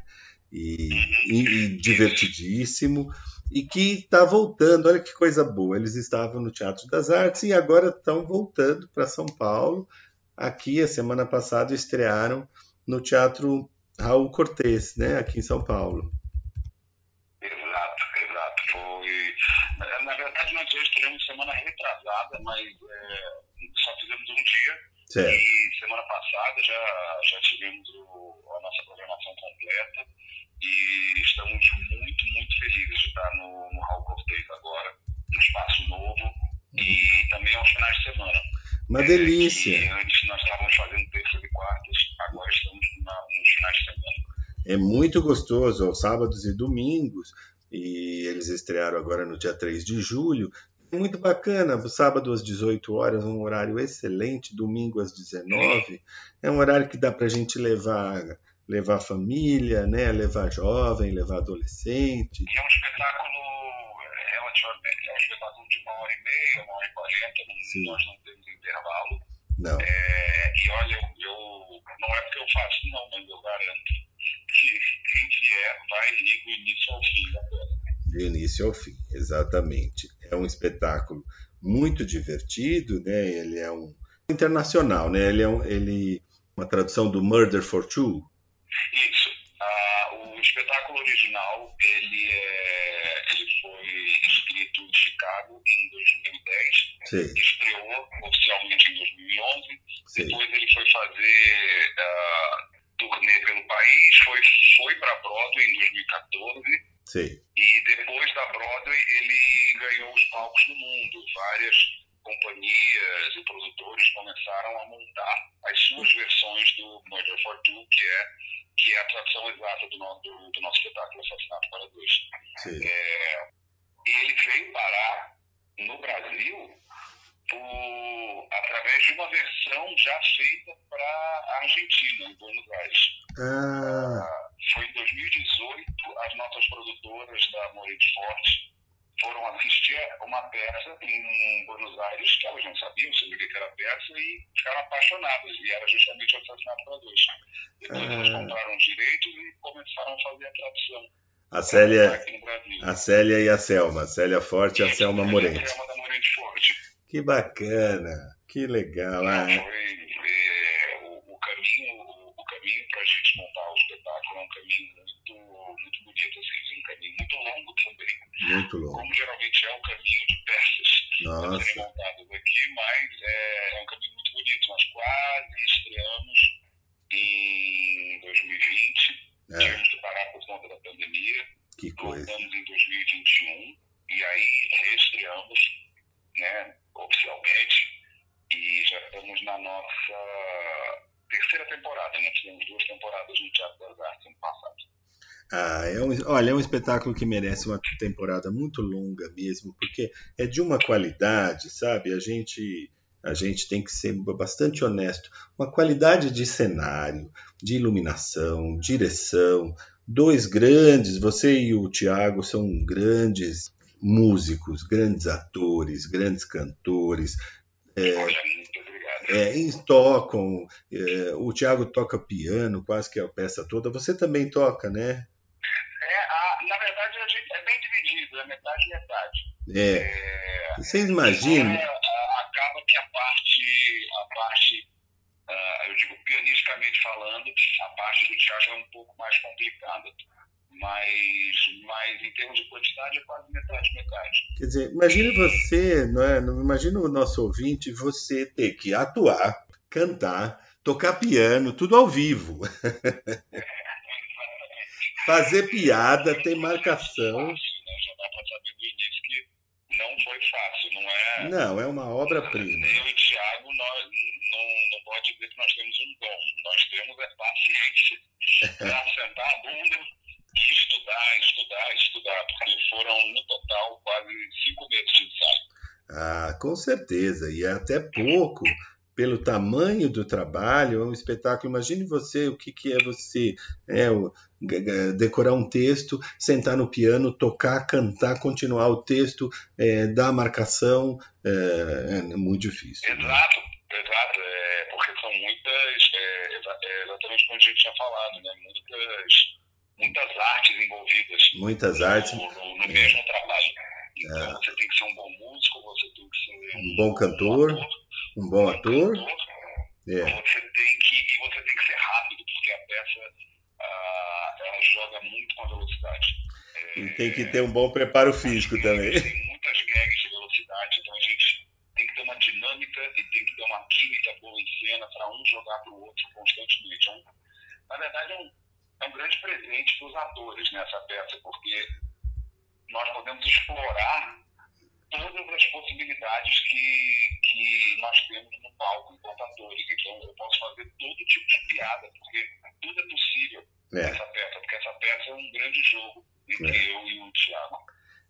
E, e- e divertidíssimo e que está voltando. Olha que coisa boa. Eles estavam no Teatro das Artes e agora estão voltando para São Paulo. Aqui, a semana passada, estrearam no Teatro Raul Cortez, né? Aqui em São Paulo. Exato, exato. Foi. Na na verdade, estreamos semana retrasada, mas é, só fizemos um dia. Certo. E semana passada já, já tivemos o- a nossa programação completa e estamos muito, muito felizes de estar no, no Raul Cortez agora, um espaço novo e também aos finais de semana. Uma É, delícia. antes nós estávamos fazendo terças e quartas, agora estamos na- nos finais de semana. É muito gostoso, aos sábados e domingos. E eles estrearam agora no dia 3 de julho. Muito bacana, sábado às 18 horas, um horário excelente, domingo às 19. É um horário que dá para a gente levar, levar família, né? levar jovem, levar adolescente. E é um espetáculo é, relativamente, é um espetáculo de uma hora e meia, uma hora e quarenta, nós não temos intervalo. Não. É, e olha, eu, eu- não é porque eu faço, não, mas eu garanto que, quem vier vai rir do início ao fim. Do início ao fim, exatamente. É um espetáculo muito divertido, né? Ele é um internacional, né? Ele é um, ele uma tradução do Murder for Two. Isso. Ah, o espetáculo original ele é, ele foi escrito em Chicago em 2010. Sim. Estreou oficialmente em 2011. Sim. Depois ele foi fazer ah, turnê pelo país, foi foi para Broadway em 2014. Sim. E depois da Broadway, ele ganhou os palcos do mundo. Várias companhias e produtores começaram a montar as suas versões do Murder for Two, que é, que é a tradução exata do, do, do nosso espetáculo Assassinato para Dois. É, e ele veio parar no Brasil por, através de uma versão já feita para a Argentina, em Buenos Aires. Ah, Foi em 2018, as nossas produtoras da Moretti Forte foram assistir uma peça em Buenos Aires, que elas não sabiam sobre o que era a peça, e ficaram apaixonadas, e era justamente o Assassinato para Dois. Depois Ah. elas compraram os direitos e começaram a fazer a tradução. a Célia, a Célia e a Selma, a Célia Forte e a Selma a Morente. Selma da Moretti Forte. Que bacana, que legal. Ah, Foi é, o, o caminho, o, caminho para a gente montar o espetáculo é um caminho muito, muito bonito, assim, um caminho muito longo também, muito longo. como geralmente é o caminho de peças serem Nossa, montadas aqui, mas é, é um caminho muito bonito. Nós quase estreamos em 2020, é, tivemos que parar por conta da pandemia, que coisa. voltamos em 2021 e aí reestreamos, né, oficialmente, e já estamos na nossa terceira temporada, né? Tivemos duas temporadas no Teatro das Artes ano passado. Ah, é um, olha, é um espetáculo que merece uma temporada muito longa mesmo, porque é de uma qualidade, sabe? A gente, a gente tem que ser bastante honesto. Uma qualidade de cenário, de iluminação, direção. Dois grandes, você e o Tiago são grandes músicos, grandes atores, grandes cantores. Olha, muito obrigado. É, tocam, é, o Tiago toca piano, quase que a peça toda. Você também toca, né? É, a, na verdade, a gente é bem dividido, é metade e metade. É. É, Vocês imaginam? É, acaba que a parte, a parte ah, eu digo pianisticamente falando, a parte do teatro é um pouco mais complicada. Mas, mas em termos de quantidade é quase metade, metade. Quer dizer, imagine você, não é? Imagina o nosso ouvinte, você ter que atuar, cantar, tocar piano, tudo ao vivo. Fazer piada, ter marcação. Fácil, né? Já dá para saber do início que não foi fácil, não é? Não, é uma obra-prima. Eu e Thiago, nós, não, não pode dizer que nós temos um dom. Nós temos é paciência para sentar a bunda e estudar, estudar, estudar, porque foram, no total, quase cinco meses de ensaio. Ah, com certeza. E é até pouco pelo tamanho do trabalho, é um espetáculo. Imagine você o que, que é você é, o- decorar um texto, sentar no piano, tocar, cantar, continuar o texto, é, dar a marcação. É, é muito difícil. né? Exato, exato, é, porque são muitas, é, é exatamente como a gente tinha falado, né? muitas, muitas artes envolvidas Muitas artes, no, no- no mesmo trabalho. Então você tem que ser um bom músico, você tem que ser um bom cantor, um bom ator. É, Você tem que, e você tem que ser rápido, porque a peça ah, ela joga muito com a velocidade. e tem que ter um bom preparo físico também. Tem muitas gags de velocidade, então a gente tem que ter uma dinâmica e tem que ter uma química boa em cena para um jogar para o outro constantemente. É um- na verdade, é um, é um grande presente para os atores nessa peça, porque nós podemos explorar todas as possibilidades que, que nós temos no palco enquanto atores. Então, eu posso fazer todo tipo de piada, porque tudo é possível É, nessa peça, porque essa peça é um grande jogo entre É. eu e o Thiago.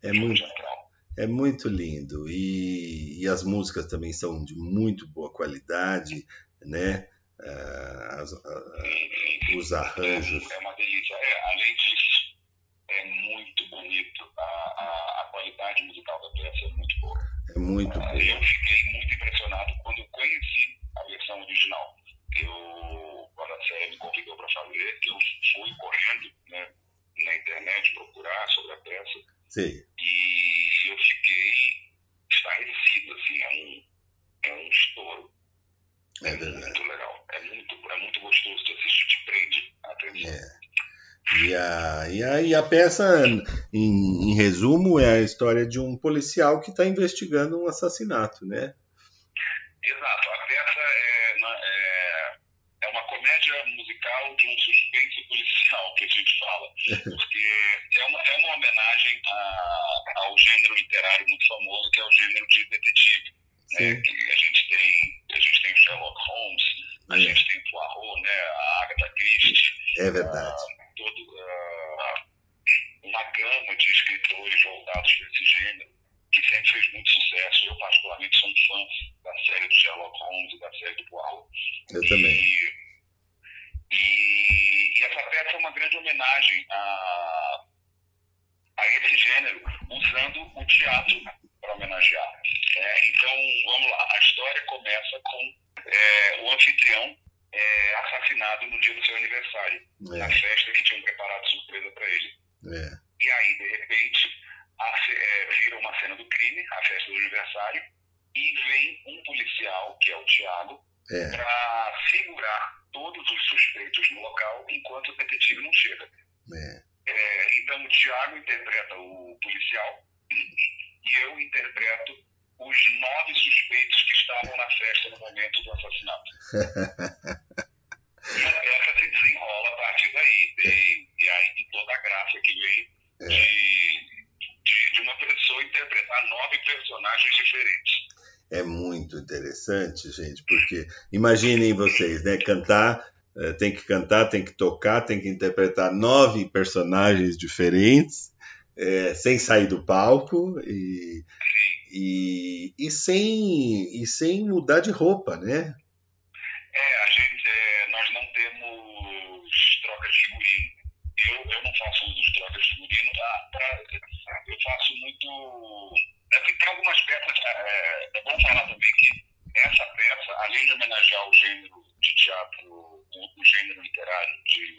é muito, teatral. é muito lindo. E, e as músicas também são de muito boa qualidade, né? Ah, as- ah, os arranjos. É uma delícia. É, além disso, é muito bonito. A, a, a qualidade musical da peça é muito boa. É muito Ah, bom. Eu fiquei muito impressionado quando eu conheci a versão original. Eu, quando a série me convidou para fazer, eu fui correndo Sim. E eu fiquei estarrecido, assim, é um, é um estouro. É verdade. Muito legal. É muito, é muito gostoso de assistir, te prende a atenção. É. E a, e a, peça, em, em resumo, é a história de um policial que está investigando um assassinato, né? Exato. A peça é, na- é, é uma comédia musical de um suspense policial, que a gente fala. Porque é uma, é uma homenagem a- ao gênero literário muito famoso, que é o gênero de detetive. Né? Sim. Que a gente tem, a gente tem Sherlock Holmes, a É. gente tem Poirot, né? a Agatha Christie. É verdade. todo, ah, uma gama de escritores voltados para esse gênero, que sempre fez muito sucesso. Eu, particularmente, sou um fã da série do Sherlock Holmes e da série do Poirot. Eu também. E, e, e essa peça é uma grande homenagem a, a esse gênero, usando o teatro para homenagear. né? então, vamos lá. A história começa com é, o anfitrião é, assassinado no dia do seu aniversário na É, festa que tinham preparado surpresa para ele. é, E aí, de repente, a ce- é, vira uma cena do crime, a festa do aniversário, e vem um policial, que é o Tiago, é, para segurar todos os suspeitos no local enquanto o detetive não chega. é. É, então, o Tiago interpreta o policial e eu interpreto os nove suspeitos que estavam na festa no momento do assassinato. E a peça se desenrola a partir daí. E, e aí de toda a graça que veio É. de, de, de uma pessoa interpretar nove personagens diferentes. É muito interessante, gente, porque imaginem vocês, né? Cantar, eh, tem que cantar, tem que tocar, tem que interpretar nove personagens diferentes, eh, sem sair do palco e, e, e, sem, e sem mudar de roupa, né? É, a gente, é, nós não temos trocas de figurino. Eu, eu não faço uso de trocas de figurino. Ah, pra- eu faço muito. É tem algumas peças. É, é bom falar também que essa peça, além de homenagear o gênero de teatro, o, o gênero literário de,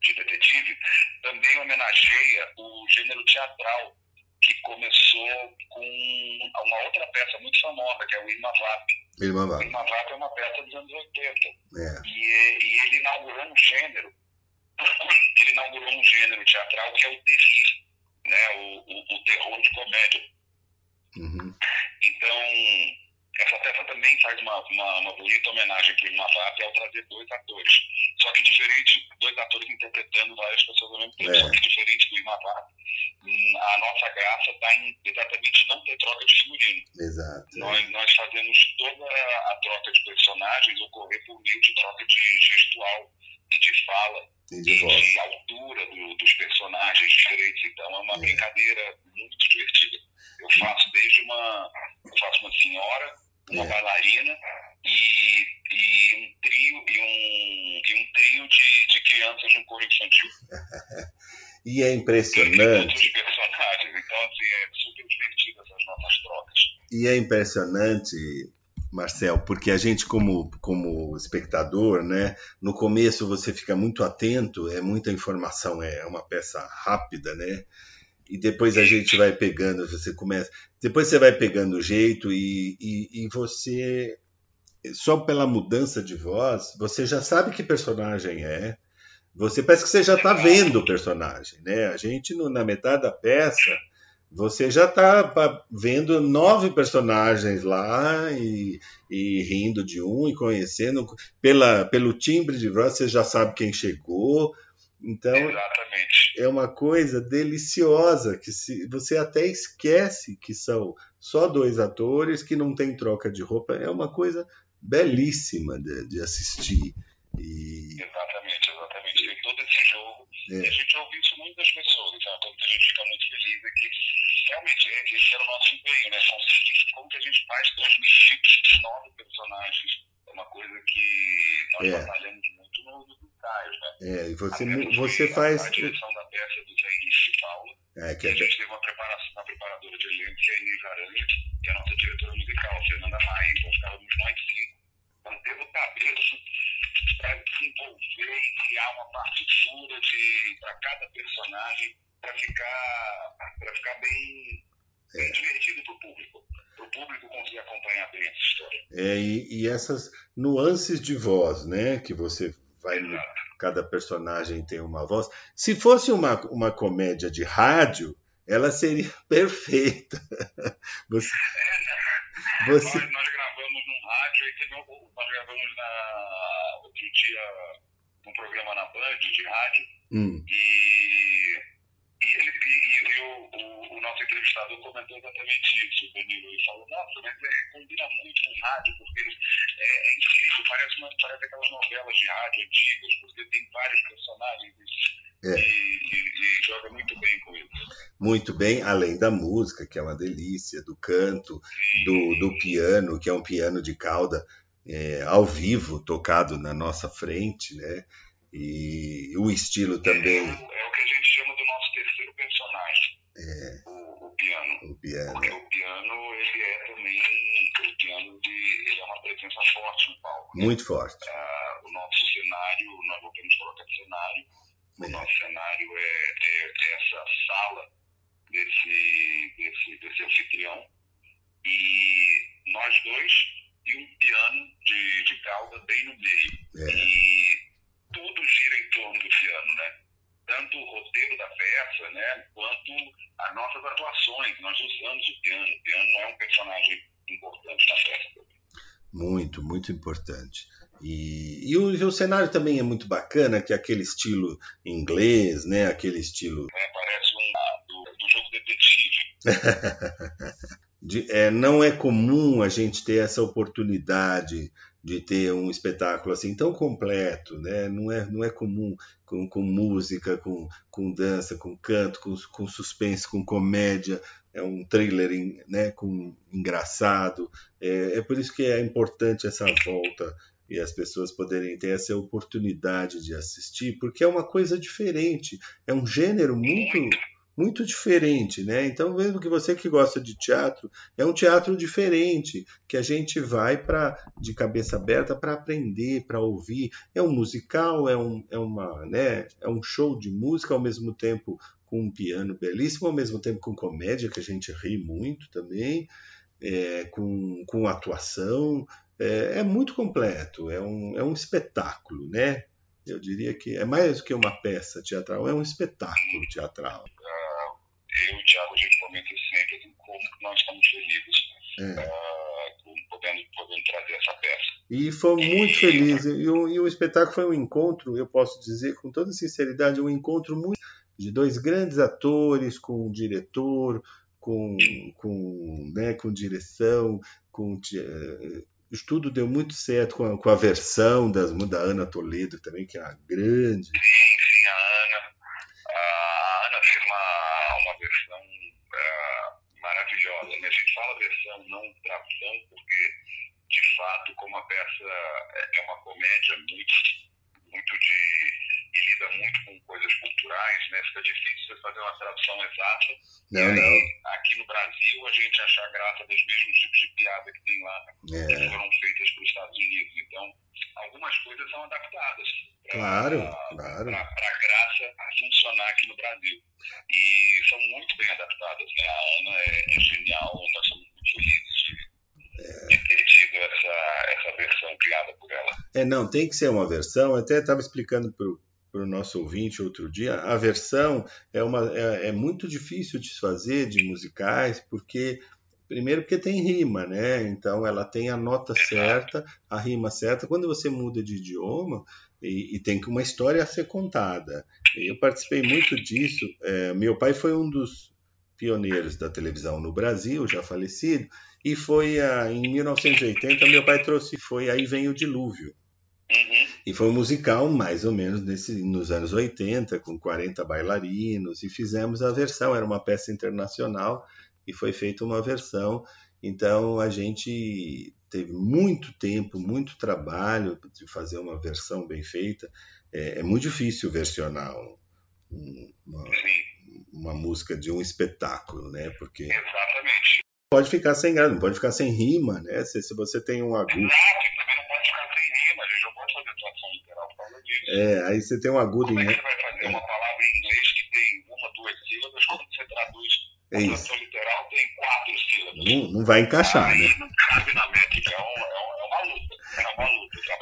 de detetive, também homenageia o gênero teatral, que começou com uma outra peça muito famosa, que é o Irma Vap. O Vá. Irma Vap é uma peça dos anos 80. É, E, e ele inaugurou um gênero, ele inaugurou um gênero teatral que é o terrir, né? o, o, o terror de comédia. uhum, Então, essa peça também faz uma, uma, uma bonita homenagem para o Mavap ao trazer dois atores. Só que diferente, dois atores interpretando várias pessoas ao mesmo tempo. É. Só que diferente do Imavap, a nossa graça está em exatamente não ter troca de figurino. exato. Nós, nós fazemos toda a troca de personagens ocorrer por meio de troca de gestual e de fala E de voz. e altura do- dos personagens diferentes. Então é uma É. brincadeira muito divertida. Eu faço desde uma, eu faço uma senhora, uma É. bailarina e, e um trio e um, e um trio de, de crianças de um coro infantil. E é E impressionante. outros personagens. Então assim, é super divertido essas nossas trocas. E é impressionante, Marcel, porque a gente, como, como espectador, né, no começo você fica muito atento, é muita informação, é uma peça rápida, né? E depois a gente vai pegando, você começa. Depois você vai pegando o jeito e, e, e você, só pela mudança de voz, você já sabe que personagem é. Você parece que você já está vendo o personagem, né? A gente, no- na metade da peça, você já está vendo nove personagens lá e, e rindo de um e conhecendo pela, pelo timbre de voz você já sabe quem chegou então Exatamente. É uma coisa deliciosa que se, você até esquece que são só dois atores que não tem troca de roupa é uma coisa belíssima de, de assistir e Exatamente, exatamente. Tem todo esse jogo. É. E a gente ouve isso muito das pessoas. Então, quando a gente fica muito feliz é que realmente esse era o nosso empenho, né? Conseguir como que a gente faz transmitir nove personagens. É uma coisa que nós É. batalhamos muito nos ensaios, né? é, e você Até você faz A direção da peça é do Zé Henrique Paula. É, que E é, a gente teve uma, preparação, uma preparadora de elenco, que é a Inês Laranja, e a nossa diretora musical, Fernanda Maia. Então, ficávamos nós cinco, mantendo o cabeça para desenvolver e criar uma partitura para cada personagem para ficar, pra ficar bem, bem divertido para o público. Para o público conseguir acompanhar bem essa história. É, e, e essas nuances de voz, né? Que você vai. Cada personagem tem uma voz. Se fosse uma, uma comédia de rádio, ela seria perfeita. Você, você, Nós, nós gravamos num rádio, e teve um- nós gravamos na, outro dia num programa na Band de rádio, hum, e o, nosso entrevistador comentou exatamente isso, o Danilo. Ele falou, nossa, mas é, combina muito com rádio, porque é, é incrível, parece, uma, parece aquelas novelas de rádio antigas, porque tem vários personagens e, É. e, e- e joga muito bem com isso. muito bem, além da música, que é uma delícia, do canto, do, do piano, que é um piano de cauda é, ao vivo, tocado na nossa frente, né? E o estilo também, É, o- é o que a gente chama do nosso terceiro personagem, o, o piano. o piano. Porque o piano, ele é também, o piano, de, ele é uma presença forte no palco. Muito forte. Ah, o nosso cenário, nós não temos colocar cenário, o É. nosso cenário é, é essa sala desse, desse, desse anfitrião e nós dois e um piano de, de cauda bem no meio. É. E tudo gira em torno do piano, né? Tanto o roteiro da peça, né, quanto as nossas atuações. Nós usamos o piano. O piano é um personagem importante na peça. Muito, muito importante. E, e o, e o cenário também é muito bacana, que é aquele estilo inglês, né? Aquele estilo Né? Parece um ah, do, do jogo detetive. de- é, não é comum a gente ter essa oportunidade de ter um espetáculo assim tão completo, né? Não é, não é comum com, com música, com, com dança, com canto, com, com suspense, com comédia. É um trailer né, com engraçado. É, é por isso que é importante essa volta e as pessoas poderem ter essa oportunidade de assistir, porque é uma coisa diferente. É um gênero muito muito diferente, né? Então, mesmo que você que gosta de teatro, é um teatro diferente, que a gente vai para de cabeça aberta para aprender, para ouvir. É um musical, é um, é uma, né? É um show de música ao mesmo tempo com um piano belíssimo, ao mesmo tempo com comédia que a gente ri muito também, é, com, com atuação. É, é muito completo, é um, é um espetáculo, né? Eu diria que é mais do que uma peça teatral, é um espetáculo teatral. Eu e o Thiago, a gente comenta sempre assim, como nós estamos felizes É. com podendo, podendo trazer essa peça. E foi muito feliz. E o, e o espetáculo foi um encontro, eu posso dizer com toda sinceridade, um encontro muito de dois grandes atores, com um diretor, com, com, né, com direção, com ti- eh, tudo deu muito certo com a, com a versão das, da Ana Toledo também, que é uma grande. Enfim, a Ana, a Ana fez uma, uma versão ah, maravilhosa. né? A gente fala versão, não tradução, porque de fato, como a peça é é uma comédia muito, muito de. e lida muito com coisas culturais, né? Fica difícil você fazer uma tradução exata. Não, aí, não. Aqui no Brasil, a gente achar graça dos mesmos tipos de piada que tem lá, que É, foram feitas para os Estados Unidos. Então, algumas coisas são adaptadas. pra- Claro, pra- claro. Para a graça funcionar aqui no Brasil. E são muito bem adaptadas. Né? A Ana é, é genial, nós somos muito felizes de, de ter tido essa, essa versão criada por ela. É, não, tem que ser uma versão. Eu até estava explicando para o nosso ouvinte outro dia. A versão é, uma, é, é muito difícil de se fazer de musicais, porque primeiro porque tem rima, né? Então ela tem a nota certa, a rima certa. Quando você muda de idioma e, e tem uma história a ser contada. Eu participei muito disso. É, meu pai foi um dos pioneiros da televisão no Brasil, já falecido. E foi ah, em 1980, meu pai trouxe, foi Aí Vem o Dilúvio. Uhum. E foi um musical mais ou menos nesse, nos anos 80, com 40 bailarinos, e fizemos a versão, era uma peça internacional, e foi feita uma versão. Então a gente teve muito tempo, muito trabalho de fazer uma versão bem feita. É, é muito difícil versionar um- um- uma, uma música de um espetáculo, né? Porque exatamente. pode ficar sem graça, não pode ficar sem rima, né? Se, se você tem um agudo. Exato, e também não pode ficar sem rima, a gente não pode fazer atuação literal por causa disso. É, aí você tem um agudo Como é em que você vai fazer uma palavra em inglês que tem uma, duas sílabas? É A tradução literal. Não, não vai encaixar, né?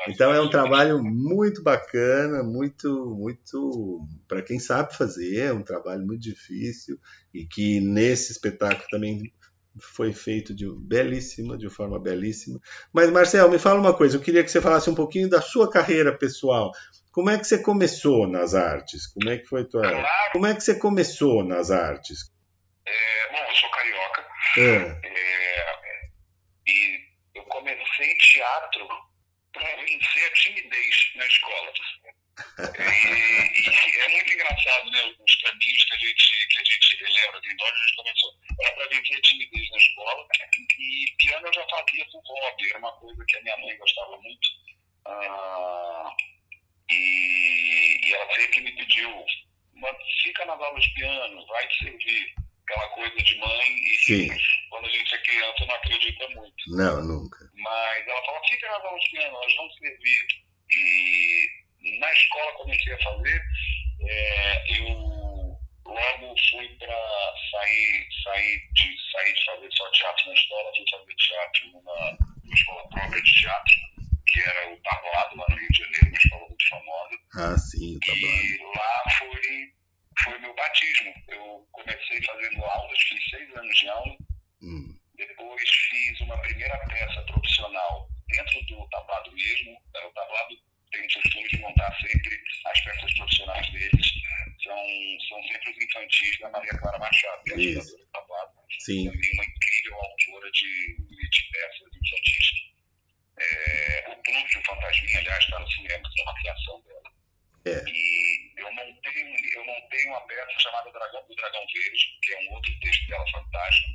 Então é um trabalho muito bacana, muito, muito para quem sabe fazer, é um trabalho muito difícil e que nesse espetáculo também foi feito de belíssima, de forma belíssima. Mas Marcel, me fala uma coisa, eu queria que você falasse um pouquinho da sua carreira pessoal. Como é que você começou nas artes? Como é que foi tua? Como é que você começou nas artes? é, Ah, É, e eu comecei teatro para vencer a timidez na escola. E, e é muito engraçado, né? Os caminhos que a gente, que a gente relembra de onde a gente começou. Era para vencer a timidez na escola. E piano eu já fazia por hobby, era uma coisa que a minha mãe gostava muito. Ah, e, e ela sempre me pediu: "Mas fica nas aulas de piano, vai te servir. Aquela coisa de mãe. E Sim. quando a gente é criança, não acredita muito. não, nunca. Mas ela falou, fica de piano, elas vão servir. E na escola comecei a fazer, é, eu logo fui para sair, sair, de, sair de fazer só teatro na escola, fui fazer teatro numa, numa escola própria de teatro, que era o Tablado, lá no Rio de Janeiro, uma escola muito famosa. Ah, sim, tá bom. E lá foi, foi meu batismo. Eu comecei fazendo aulas, fiz seis anos de aula, Hum, depois fiz uma primeira peça profissional dentro do tablado mesmo. O tablado tem o costume de montar sempre as peças profissionais deles. São, são sempre os infantis da Maria Clara Machado, que é a fundadora do tablado. sim, Também uma incrível autora de, de peças infantis. É, o Clube de Fantasminha, aliás, está no cinema, que é uma criação dela. É. E eu montei, um- eu montei uma peça chamada Dragão do Dragão Verde, que é um outro texto dela fantástico.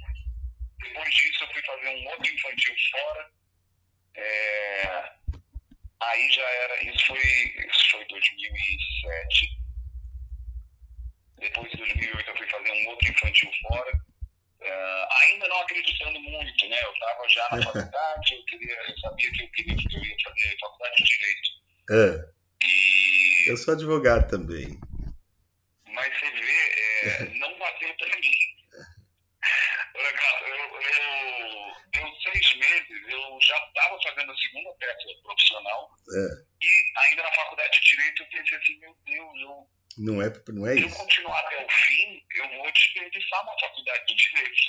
Depois disso, eu fui fazer um outro infantil fora. É, aí já era. Isso foi, isso foi 2007. Depois de 2008, eu fui fazer um outro infantil fora. É, ainda não acreditando muito, né? Eu estava já na faculdade, eu, queria, eu sabia que eu, queria, que eu ia fazer faculdade de Direito. E eu sou advogado também. Mas você vê, é, não bateu pra mim. Olha, cara, eu, eu, deu seis meses, eu já estava fazendo a segunda peça profissional É, e ainda na faculdade de Direito eu pensei assim, meu Deus, eu, não é, não é se eu isso. continuar até o fim, eu vou desperdiçar uma faculdade de Direito.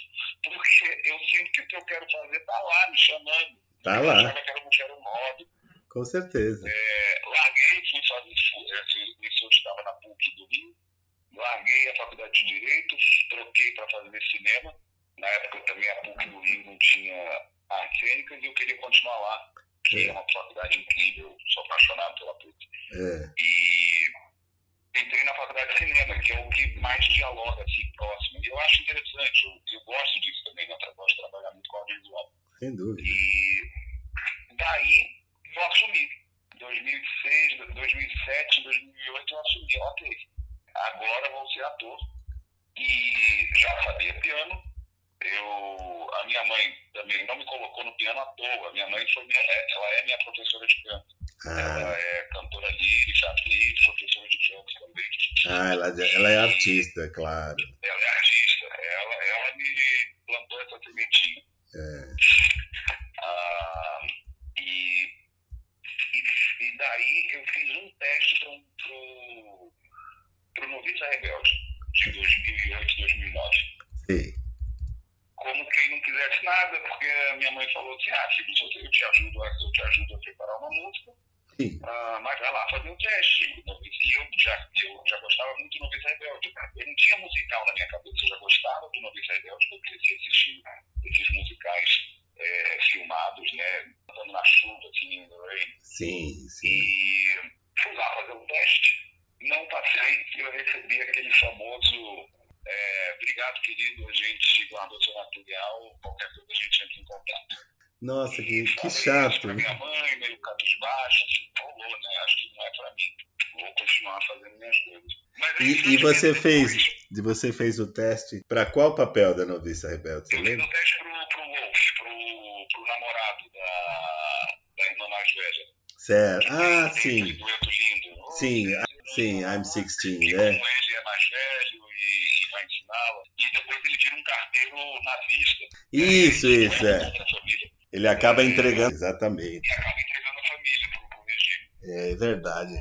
Porque eu sinto que o que eu quero fazer tá lá, me chamando. Tá Eu lá. achava que era, que era um hobby. Com certeza. É, larguei, fui fazer, fui, é, isso eu estava na PUC do Rio, larguei a faculdade de Direito, troquei para fazer cinema. Na época também a PUC do Rio não tinha artes cênicas e eu queria continuar lá, que é uma faculdade incrível, sou apaixonado pela PUC. É, E entrei na faculdade de cinema, que é o que mais dialoga assim, próximo. E eu acho interessante, eu, eu gosto disso também, né? Eu gosto de trabalhar muito com audiovisual. sem dúvida. E daí eu assumi. 2006, 2007, 2008 eu assumi, ok. Agora vou ser ator. E já sabia piano. Eu, a minha mãe também não me colocou no piano à toa. Minha mãe foi minha, é- ela é minha professora de canto. Ah, Ela é cantora lírica, atriz, professora de canto também. ah ela, ela é artista, claro. Ela é artista. Ela, ela me plantou essa sementinha. É, Ah, e, e, daí eu fiz um teste pro, pro Noviça Rebelde, de 2008, 2009. sei. Como quem não quisesse nada, porque a minha mãe falou assim, ah, filho, eu te ajudo, eu te ajudo a preparar uma música, Sim. ah, mas vai lá fazer o teste. E eu já, eu já gostava muito do Noviça Rebelde. Eu não tinha musical na minha cabeça, eu já gostava do Noviça Rebelde, porque eu cresci assistindo esses musicais eh, filmados, né, cantando na chuva, assim, rain. Sim, sim. E fui lá fazer um teste, não passei, e eu recebi aquele famoso é, obrigado, querido, a gente guardou seu material, qualquer coisa a gente entra em contato. Nossa, que, E que chato. Pra minha mãe, meio cabisbaixo, assim, rolou, né? Acho que não é pra mim. Vou continuar fazendo minhas coisas. Mas E, e você fez, depois, de você fez o teste para qual papel da noviça rebelde? Você Eu fiz lembra? o teste pro, pro Wolf, pro, pro namorado da, da irmã mais velha. Certo. Ah, Tem sim. dueto lindo. Sim, ah, sim, I'm 16, E né? como ele é mais velho e, e vai ensiná-la. E depois ele vira um carteiro nazista. Isso, Ele isso, é. Ele acaba entregando. Exatamente. E acaba entregando a família pro, pro regime. É verdade.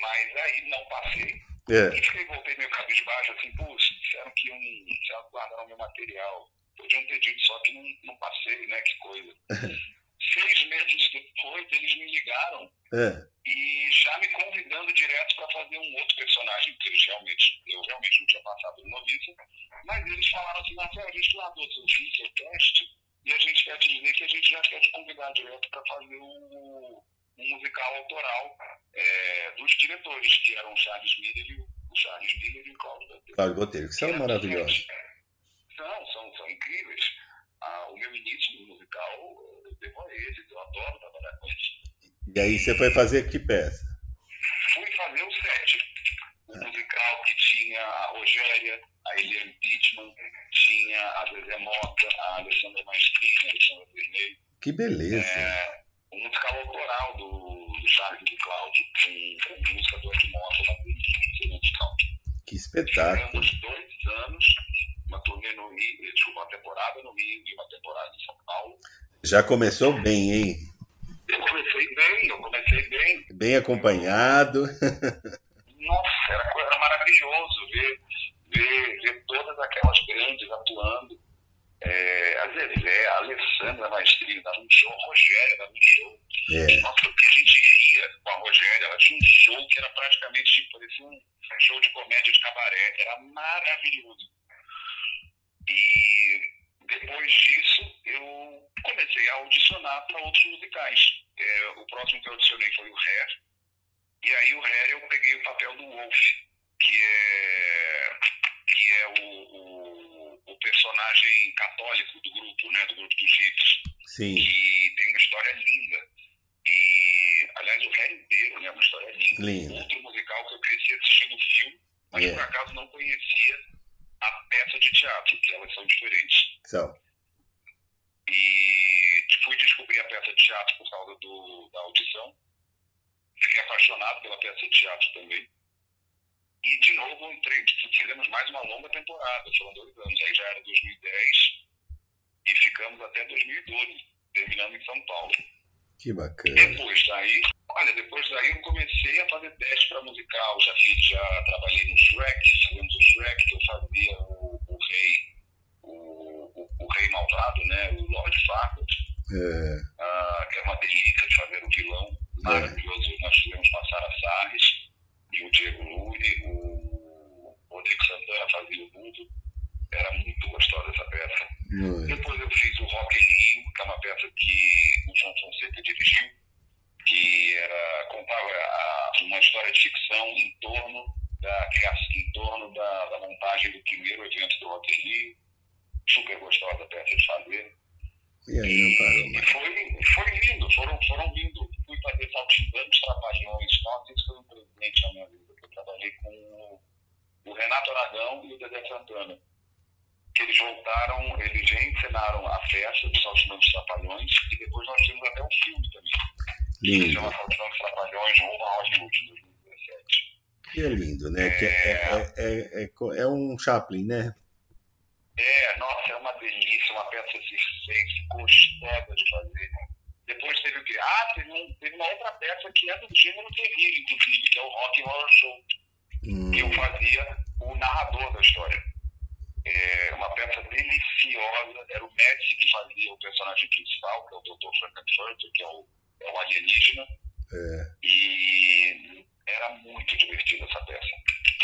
Mas aí não passei. É. E fiquei, voltei meio cabisbaixo, assim, puxa, disseram que iam, disseram guardaram meu material. Podiam ter dito só que não, não passei, né? Que coisa. Seis meses depois, eles me ligaram É. e já me convidando direto para fazer um outro personagem, que eles realmente, eu realmente não tinha passado no noviça, mas eles falaram assim, Marcelo, a gente guardou seu filho, seu teste, e a gente quer te dizer que a gente já quer te convidar direto para fazer o, um musical autoral é, dos diretores, que eram o Charles Miller e o, o Charles Miller e o Claudio Botelho. Cláudio Botelho, que são maravilhosos. São, são, são incríveis. Ah, o meu início musical, eu devo a eles, eu adoro trabalhar com eles. E aí você foi fazer que peça? fui fazer o set. O musical que tinha a Rogéria, a Eliane Pittman, tinha a Zezé Mota, a Alessandra Maestrini, a Alessandra Vermelho. Que beleza. É, o musical autoral do, do Charles e do Cláudio, com, com música do Ed Mota na musical. Que espetáculo. Tivemos dois anos, uma turnê no Rio, desculpa, uma temporada no Rio e uma temporada em São Paulo. Já começou bem, hein? Eu comecei bem, eu comecei bem. Bem acompanhado. Nossa, era, era maravilhoso ver, ver, ver todas aquelas grandes atuando. É, a Zezé, a Alessandra Maestrini dava um show, a Rogéria dava um show. É. Nossa, o que a gente ria com a Rogéria, ela tinha um show que era praticamente, tipo, parecia um show de comédia de cabaré, era maravilhoso. E depois disso, eu comecei a audicionar para outros musicais. É, o próximo que eu audicionei foi o Hair, e aí o Hair eu peguei o papel do Wolf, que é, que é o, o, o personagem católico do grupo, né, do grupo dos hippies Sim. que tem uma história linda. E, aliás, o Hair inteiro, né? Uma história linda. Linda. Outro musical que eu cresci assistindo o filme, mas É. por acaso não conhecia a peça de teatro, que elas são diferentes. São. E fui descobrir a peça de teatro por causa do, da audição. Fiquei apaixonado pela peça de teatro também. E, de novo, entrei, fizemos mais uma longa temporada, foram dois anos. Aí já era 2010 e ficamos até 2012, terminando em São Paulo. Que bacana. Depois daí, olha, depois daí eu comecei a fazer teste para musical. Já fiz, já trabalhei no Shrek, fizemos o Shrek, que eu fazia o, o rei, o, o, o rei malvado, né? O Lord Farquaad, É. ah, que é uma delícia de fazer o vilão. Maravilhoso. Nós tivemos com a Sara Salles e o Diego Lully, o Rodrigo Santana fazia o mundo. Era muito gostosa essa peça. Muito. Depois eu fiz o Rock in Rio, que é uma peça que o João Fonseca dirigiu, que era, contava a- uma história de ficção em torno da em torno da, da montagem do primeiro evento do Rock Rio. Super gostosa a peça de fazer. E aí parou E mais. foi, foi lindo, foram, foram vindo. Fui fazer saltimbancos, trapalhões. Nossa, isso foi um presente na minha vida. Eu trabalhei com o, o Renato Aragão e o Dedé Santana. Que eles voltaram, eles reencenaram a festa dos Saltimbancos Trapalhões e depois nós temos até um filme também. Que se Lindo. chama Saltimbancos Trapalhões Rumo a Hollywood, de 2017. Que é lindo, né? Que é, é, é, é, co- é um Chaplin, né? É, nossa, é uma delícia, uma peça circense, gostosa de fazer. Depois teve o quê? Ah, teve, um, teve uma outra peça que é do gênero terrível, inclusive, que é o Rock Horror Show, Hum, que eu fazia o narrador da história. É uma peça deliciosa, era o Médici que fazia o personagem principal, que é o Dr. Frankenfurter, que é o, é o alienígena, é. e era muito divertida essa peça.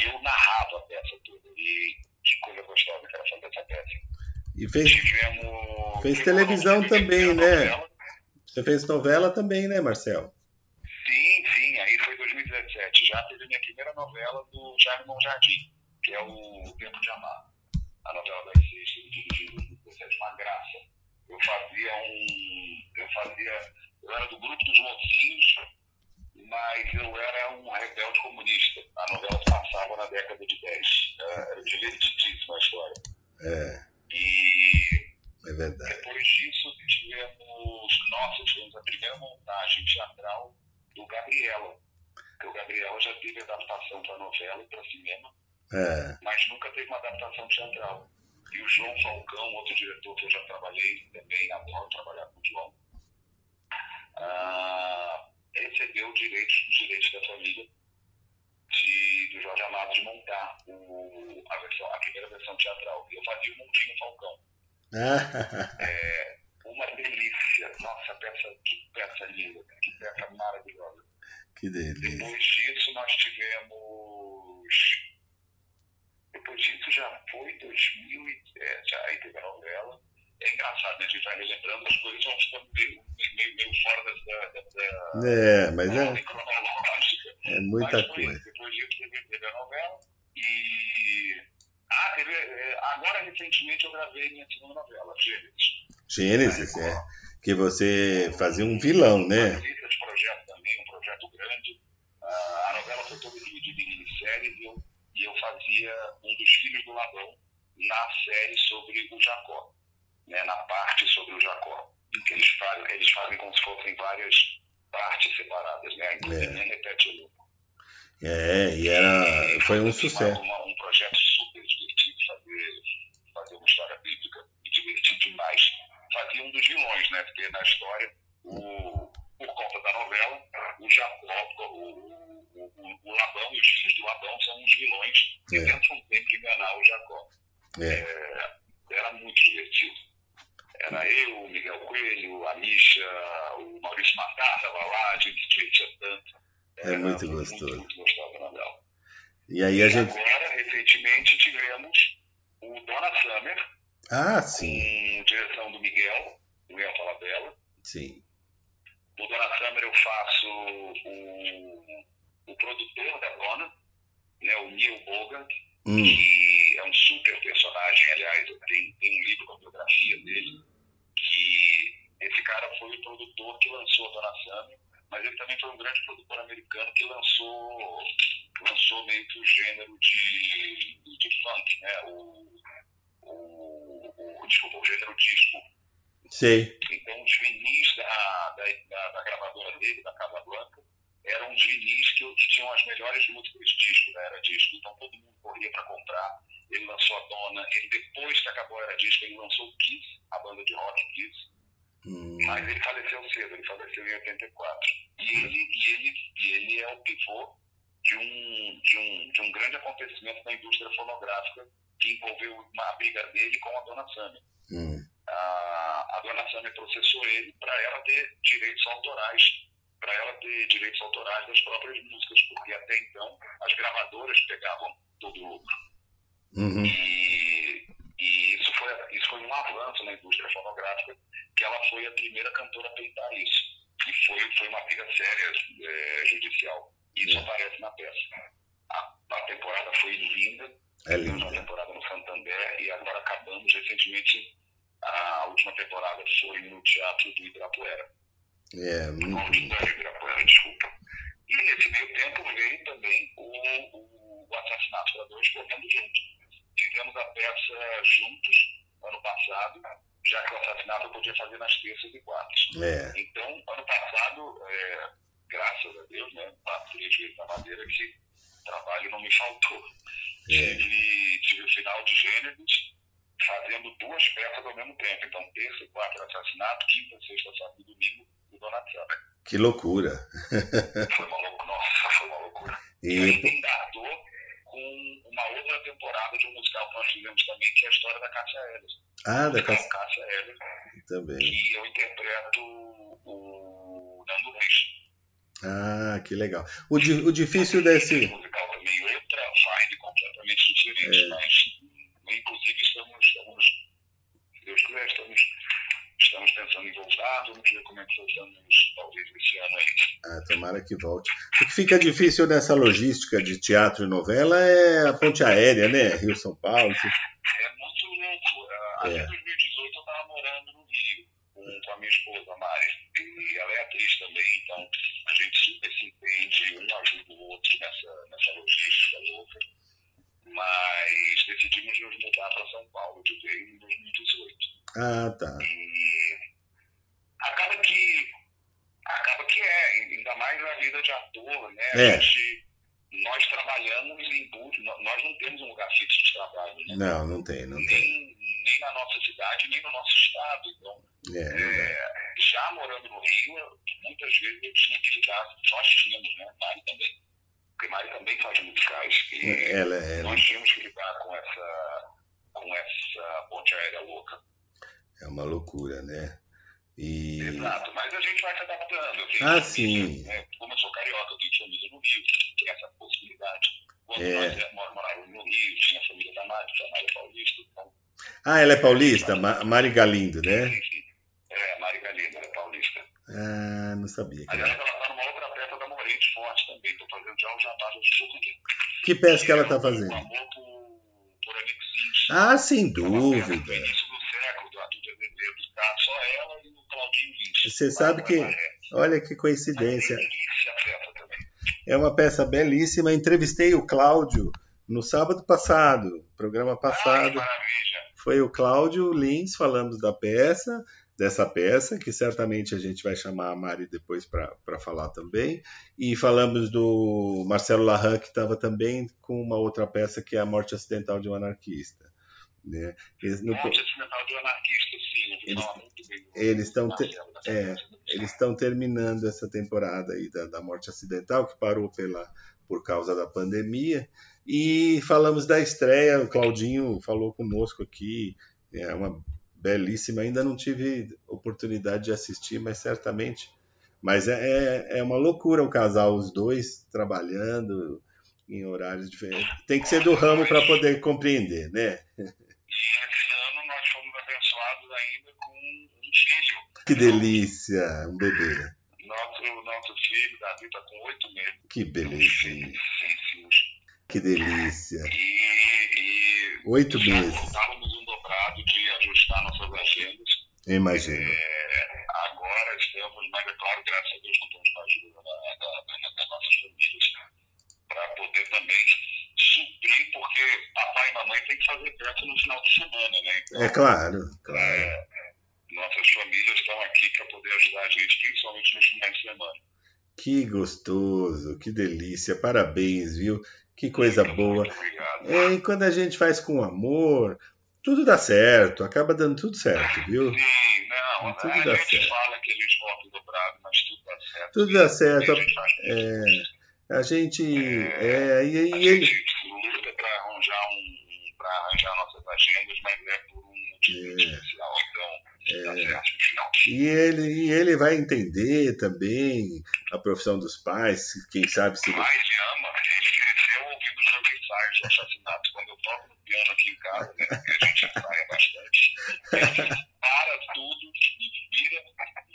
Eu narrava a peça toda, e que coisa gostosa que era fazer essa peça. E fez, Tivemos. Fez televisão também, né? novela. você fez novela também, né, Marcel? Sim, sim, aí foi 2017. Já teve minha primeira novela do Jaime Monjardim, que é o Tempo de Amar. A novela das seis, que ele dirigiu em 2017, uma graça. Eu fazia um. Eu fazia. Eu era do grupo dos mocinhos, mas eu era um rebelde comunista. A novela se passava na década de 10. Era, era divertidíssima a história. É, E é verdade. Depois disso, tivemos, nossa, tivemos a primeira montagem teatral do Gabriela. Porque o Gabriela já teve adaptação para novela e para cinema, É, mas nunca teve uma adaptação teatral. E E o João Falcão, outro diretor que eu já trabalhei também, adoro trabalhar com o João, ah, recebeu direitos, os direitos da família de, do Jorge Amado de montar o, a, versão, a primeira versão teatral. Eu fazia o Mundinho Falcão. é, uma delícia. Nossa, peça, que peça linda, que peça maravilhosa. Que delícia. Depois disso, nós tivemos. Depois disso já foi 2007, aí teve a novela. É engraçado, né? A gente vai relembrando as coisas, vão ficando meio, meio, meio fora da, da, da, É, mas da é, cronológica. é muita Mas coisa. Depois disso teve, teve a novela. E. Ah, teve. é, Agora, recentemente, eu gravei minha segunda novela, Gênesis. Gênesis, é. Que você fazia um vilão, né? Esse projeto também, um projeto grande. A novela foi toda dividida em minisséries e eu, e eu fazia um dos filhos do Labão na série sobre o Jacó, né, na parte sobre o Jacó. Que eles fazem, eles fazem como se fossem várias partes separadas, né? Inclusive É. repete o loop. É, e era, E foi um sucesso. uma- um projeto super divertido fazer, fazer uma história bíblica e divertido demais. Fazia um dos vilões, né? Porque na história, o, por conta da novela, o Jacó, o, o, o, Labão e os filhos do Labão são os vilões que É. tentam sempre enganar o Jacó. É, Era muito divertido. Era eu, o Miguel Coelho, a Misha, o Maurício Matar estava lá, a gente divertia tanto. É muito gostoso. Muito, muito gostoso da novela. E aí a gente. agora, recentemente, tivemos o Dona Summer, Ah, sim, com direção do Miguel, do Miguel Falabella. sim. O Dona Summer eu faço o, o produtor da Dona, né, o Neil Bogan, Hum, que é um super personagem, aliás, tem, tem um livro com a biografia dele, que esse cara foi o produtor que lançou a Dona Summer, mas ele também foi um grande produtor americano que lançou, lançou meio que o gênero de, de funk, né? O, o, o, desculpa, o gênero disco. Sei. Então, os vinis da, da, da, da gravadora dele, da Casa Blanca, eram os vinis que, que tinham as melhores músicas de disco da Era Disco. Então, todo mundo corria para comprar. Ele lançou a Dona. Ele, depois que acabou a Era Disco, ele lançou o Kiss, a banda de rock Kiss. Hum, Mas ele faleceu cedo, ele faleceu em 84. E ele, e ele, e ele é o pivô de um, de, um, de um grande acontecimento na indústria fonográfica que envolveu uma briga dele com a Dona Sâmia. hum, A, a Dona Sâmia processou ele para ela ter direitos autorais, para ela ter direitos autorais das próprias músicas, porque até então as gravadoras pegavam todo o lucro. uhum, E, e isso, foi, isso foi um avanço na indústria fonográfica, que ela foi a primeira cantora a peitar isso. E foi, foi uma briga séria é, judicial. Isso É. aparece na peça. A, a temporada foi linda, é tivemos uma temporada no Santander e agora acabamos recentemente. A última temporada foi no Teatro do Ibirapuera. É, No muito. Auditório Ibirapuera, desculpa. E nesse meio tempo veio também o, o Assassinato para Dois correndo junto. Fizemos a peça juntos ano passado, já que o assassinato eu podia fazer nas terças e quartas. É, Então, ano passado, é, graças a Deus, né, bati de vez na madeira que trabalho não me faltou. é, Tive, tive o final de Gênesis fazendo duas peças ao mesmo tempo. Então, terça e quarta era assassinato, quinta, sexta, sábado e domingo, o Donatello. que loucura. Foi uma loucura. Nossa, foi uma loucura. E aí E, engatou com uma outra temporada de um musical que nós fizemos também, que é a história da Cássia Eller. ah, da Musical Cass... Cássia Eller, também. que eu interpreto o Nando Reis. Ah, que legal. O, di- o difícil desse. musical também outra vibe completamente diferente, É. mas inclusive estamos, estamos se Deus quiser, estamos, estamos pensando em voltar, vamos ver como é que voltamos talvez esse ano aí. Ah, tomara que volte. O que fica difícil nessa logística de teatro e novela é a ponte aérea, né? Rio-São Paulo. É muito louco. Ah, Até É. 2018 eu estava morando no Rio com, com a minha esposa, Mari. E ela é atriz também, então a gente super se entende, um ajuda o outro nessa, nessa logística louca. Mas decidimos nos mudar para São Paulo de vez em 2018. Ah, tá. E acaba que acaba que é, ainda mais a vida de ator, né? É. Gente, nós trabalhamos em busca, nós não temos um lugar fixo de trabalho, né? Não, não tem, não tem. nem, nem na nossa cidade, nem no nosso estado. Então, É, é, já morando no Rio, muitas vezes eu tinha que lidar, nós tínhamos, né? Mari também. Mari também faz musicais. E ela, ela nós tínhamos que lidar com essa, com essa ponte aérea louca. é uma loucura, né? E Exato, mas a gente vai se adaptando. Tenho Ah, sim. né? Como eu sou carioca, eu tenho família no Rio, tem essa possibilidade. Quando É. nós é, mor- morávamos no Rio, tinha a família da Mari, que a Mari é paulista. Então, ah, ela é paulista, Ma- Mari Galindo, né? enfim, é, Mari Galindo, ela é paulista. Ah, não sabia. Aliás, ela está numa outra peça da Forte também, estou fazendo já o jabá do jogo aqui. Que peça que ela tá O fazendo? amor por, por Amigo Sims. Ah, sem dúvida. início do século, do Arthur de Azevedo. Tá só ela e o Claudinho Lins. Você sabe que- Olha que coincidência. É uma peça belíssima. Entrevistei o Cláudio no sábado passado, programa Ai, passado. maravilha. Foi o Cláudio Lins, falamos da peça, dessa peça, que certamente a gente vai chamar a Mari depois para falar também. E falamos do Marcelo Larran, que estava também com uma outra peça, que é A Morte Acidental de um Anarquista. Né? Eles, no- Monte Acidental de Anarquista, sim. Eles- estão te- Marcelo, da é, eles estão terminando essa temporada aí da, da Morte Acidental, que parou pela, por causa da pandemia. E falamos da estreia, o Claudinho falou conosco aqui, é uma belíssima, ainda não tive oportunidade de assistir, mas certamente. Mas é, é, é uma loucura o casal, os dois trabalhando em horários diferentes. Tem que ser do ramo para poder compreender, né? E esse ano nós fomos abençoados ainda com um filho. Que delícia, um bebê. Nosso, nosso filho, Davi, está com oito meses. Que belezinha, Felicíssimos. que delícia. E, e Oito meses, estávamos um dobrado de ajustar nossas agendas. imagino. É, agora estamos, mas é claro, graças a Deus, contamos com a ajuda da, da, da, das nossas famílias para poder também suprir, porque papai e mamãe têm que fazer festa no final de semana, né? Então, É claro, claro. é, nossas famílias estão aqui para poder ajudar a gente, principalmente nos finais de semana. Que gostoso, que delícia. Parabéns, viu? Que coisa Muito, boa. Muito. É, e quando a gente faz com amor, tudo dá certo, acaba dando tudo certo, viu? Sim, não, Tudo a dá gente certo. fala que a gente volta o dobrado, mas tudo dá certo. Tudo dá certo. A É, a gente. É, e, A e ele. gente luta para arranjar um, arranjar nossas agendas, mas é por um motivo É. especial. Então, dá certo no final. E ele, e ele vai entender também a profissão dos pais, quem sabe se. Mas ele ama, ele cresceu ouvindo os ensaios de assassinato. Quando eu toco no piano aqui em casa, né, a gente ensaia bastante, ele para tudo e vira,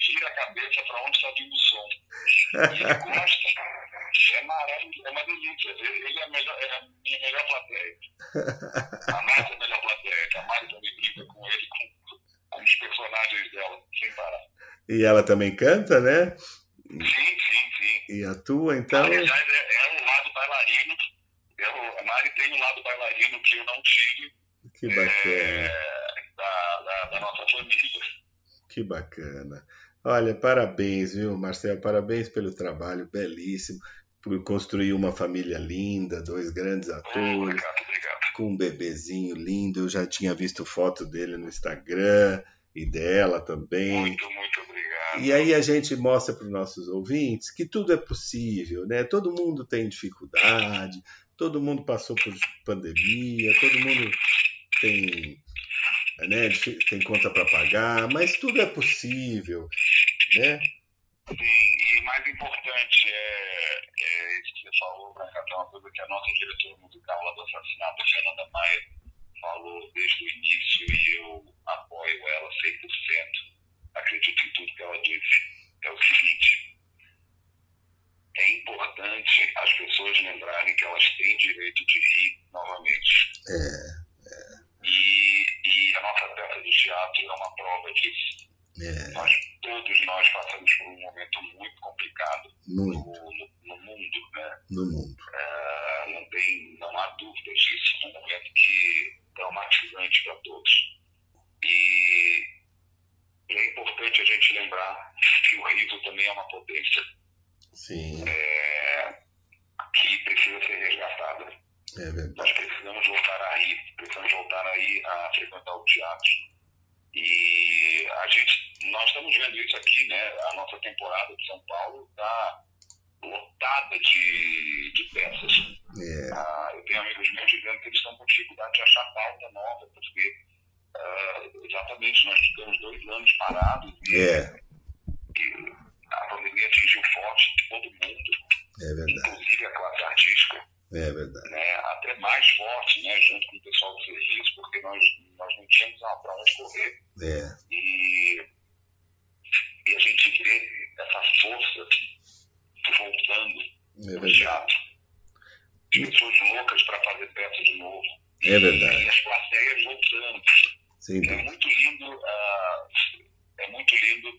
vira a cabeça para onde está vindo o som. E ele gosta. É maravilhoso, é uma delícia. Ele, é, a melhor, é a minha melhor plateia. A Márcia é a melhor plateia, a Mari também brinca com ele, com, com os personagens dela, sem parar. E ela também canta, né? Sim, sim, sim. E atua, então. Aliás, é, é o lado bailarino. É o, a Mari tem o lado bailarino que eu não tive Que bacana. da, da, da nossa família. Que bacana. Olha, parabéns, viu, Marcelo? Parabéns pelo trabalho belíssimo, por construir uma família linda, dois grandes atores, Obrigado, obrigado. com um bebezinho lindo. Eu já tinha visto foto dele no Instagram e dela também. Muito, muito obrigado. E aí a gente mostra para os nossos ouvintes que tudo é possível, né? Todo mundo tem dificuldade, todo mundo passou por pandemia, todo mundo tem, né, tem conta para pagar, mas tudo é possível, né? Sim, e mais importante é, é isso que você falou, Branca, é uma coisa que a nossa diretora musical lá do assassinato, a Fernanda Maia, falou desde o início e eu apoio ela 100%. Acredito em tudo que ela disse. É o seguinte: é importante as pessoas lembrarem que elas têm direito de rir novamente. É, E, e a nossa peça de teatro é uma prova disso. é, Nós, todos nós passamos por um momento muito complicado no, muito no, no mundo, né? no mundo. Ah, não, tem, não há dúvida disso. É um momento que traumatizante para todos. E, e é importante a gente lembrar que o riso também é uma potência Sim, é, que precisa ser resgatada. É verdade. Nós precisamos voltar a rir, precisamos voltar aí a frequentar o teatro. E a gente, nós estamos vendo isso aqui, né? A nossa temporada de São Paulo está lotada de, de peças. É, Ah, eu tenho amigos meus dizendo que eles estão com dificuldade de achar pauta nova, porque ah, exatamente nós ficamos dois anos parados e, é, e a pandemia atingiu forte todo mundo, é verdade. inclusive a classe artística. É verdade. né, até mais forte, né, junto com o pessoal do serviço, porque nós, nós não tínhamos para onde correr. É, E, e a gente vê essa força voltando é no verdade. teatro. As pessoas loucas para fazer peça de novo. É verdade. E as plateias voltando. Sem É dúvida. muito lindo, ah, é muito lindo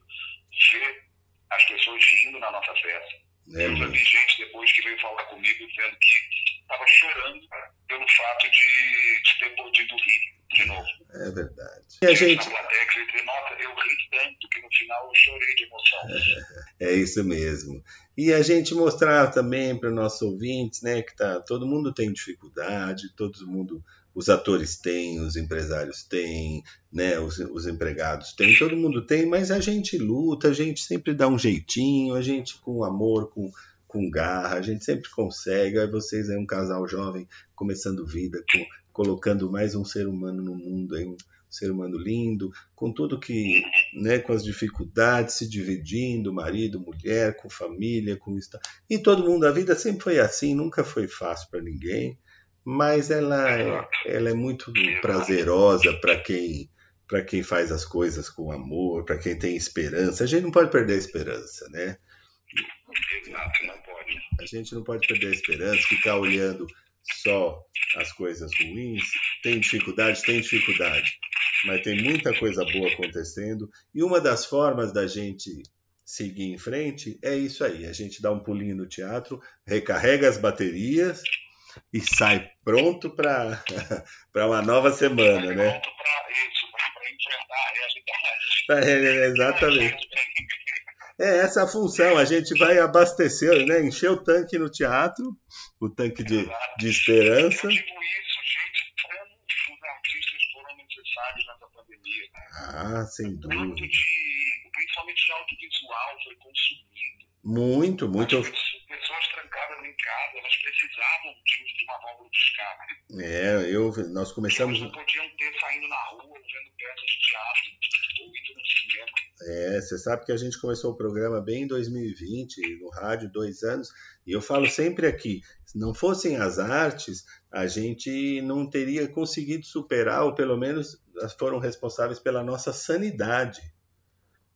ver as pessoas rindo na nossa festa. É Eu já muito. vi gente depois que veio falar comigo dizendo que estava chorando pelo fato de, de ter podido rir de novo. É verdade. E a gente. Na plateia que dizer, nossa, eu ri tanto que no final eu chorei de emoção. É isso mesmo. E a gente mostrar também para os nossos ouvintes, né, que tá, todo mundo tem dificuldade, todo mundo, os atores têm, os empresários têm, né, os, os empregados têm, todo mundo tem, mas a gente luta, a gente sempre dá um jeitinho, a gente com amor, com, com garra, a gente sempre consegue. Aí vocês é um casal jovem começando vida, com- colocando mais um ser humano no mundo, aí, um ser humano lindo, com tudo que né, com as dificuldades, se dividindo, marido, mulher, com família, com isso. E todo mundo, a vida sempre foi assim, nunca foi fácil para ninguém, mas ela é, ela é muito prazerosa para quem para quem faz as coisas com amor, para quem tem esperança. A gente não pode perder a esperança, né? Exato, não pode. A gente não pode perder a esperança, ficar olhando só as coisas ruins. Tem dificuldade, tem dificuldade, mas tem muita coisa boa acontecendo. E uma das formas da gente seguir em frente é isso aí: a gente dá um pulinho no teatro, recarrega as baterias e sai pronto para uma nova semana, né? Pronto para isso, para enfrentar a realidade. Pra- é, Exatamente. É essa a função, a gente vai abastecer, né? encher o tanque no teatro, o tanque de, de esperança. Eu digo isso, gente, como os artistas foram necessários nessa pandemia. Ah, sem dúvida. de, principalmente de audiovisual, foi consumido. Muito, muito. As pessoas trancadas em casa, elas precisavam de, uma válvula de escape. É, eu, nós começamos. Elas não podiam ter saindo na rua, vendo peças de teatro, ou indo no cinema. É, você sabe que a gente começou o programa bem em 2020, no rádio, dois anos, e eu falo sempre aqui: se não fossem as artes, a gente não teria conseguido superar, ou pelo menos foram responsáveis pela nossa sanidade.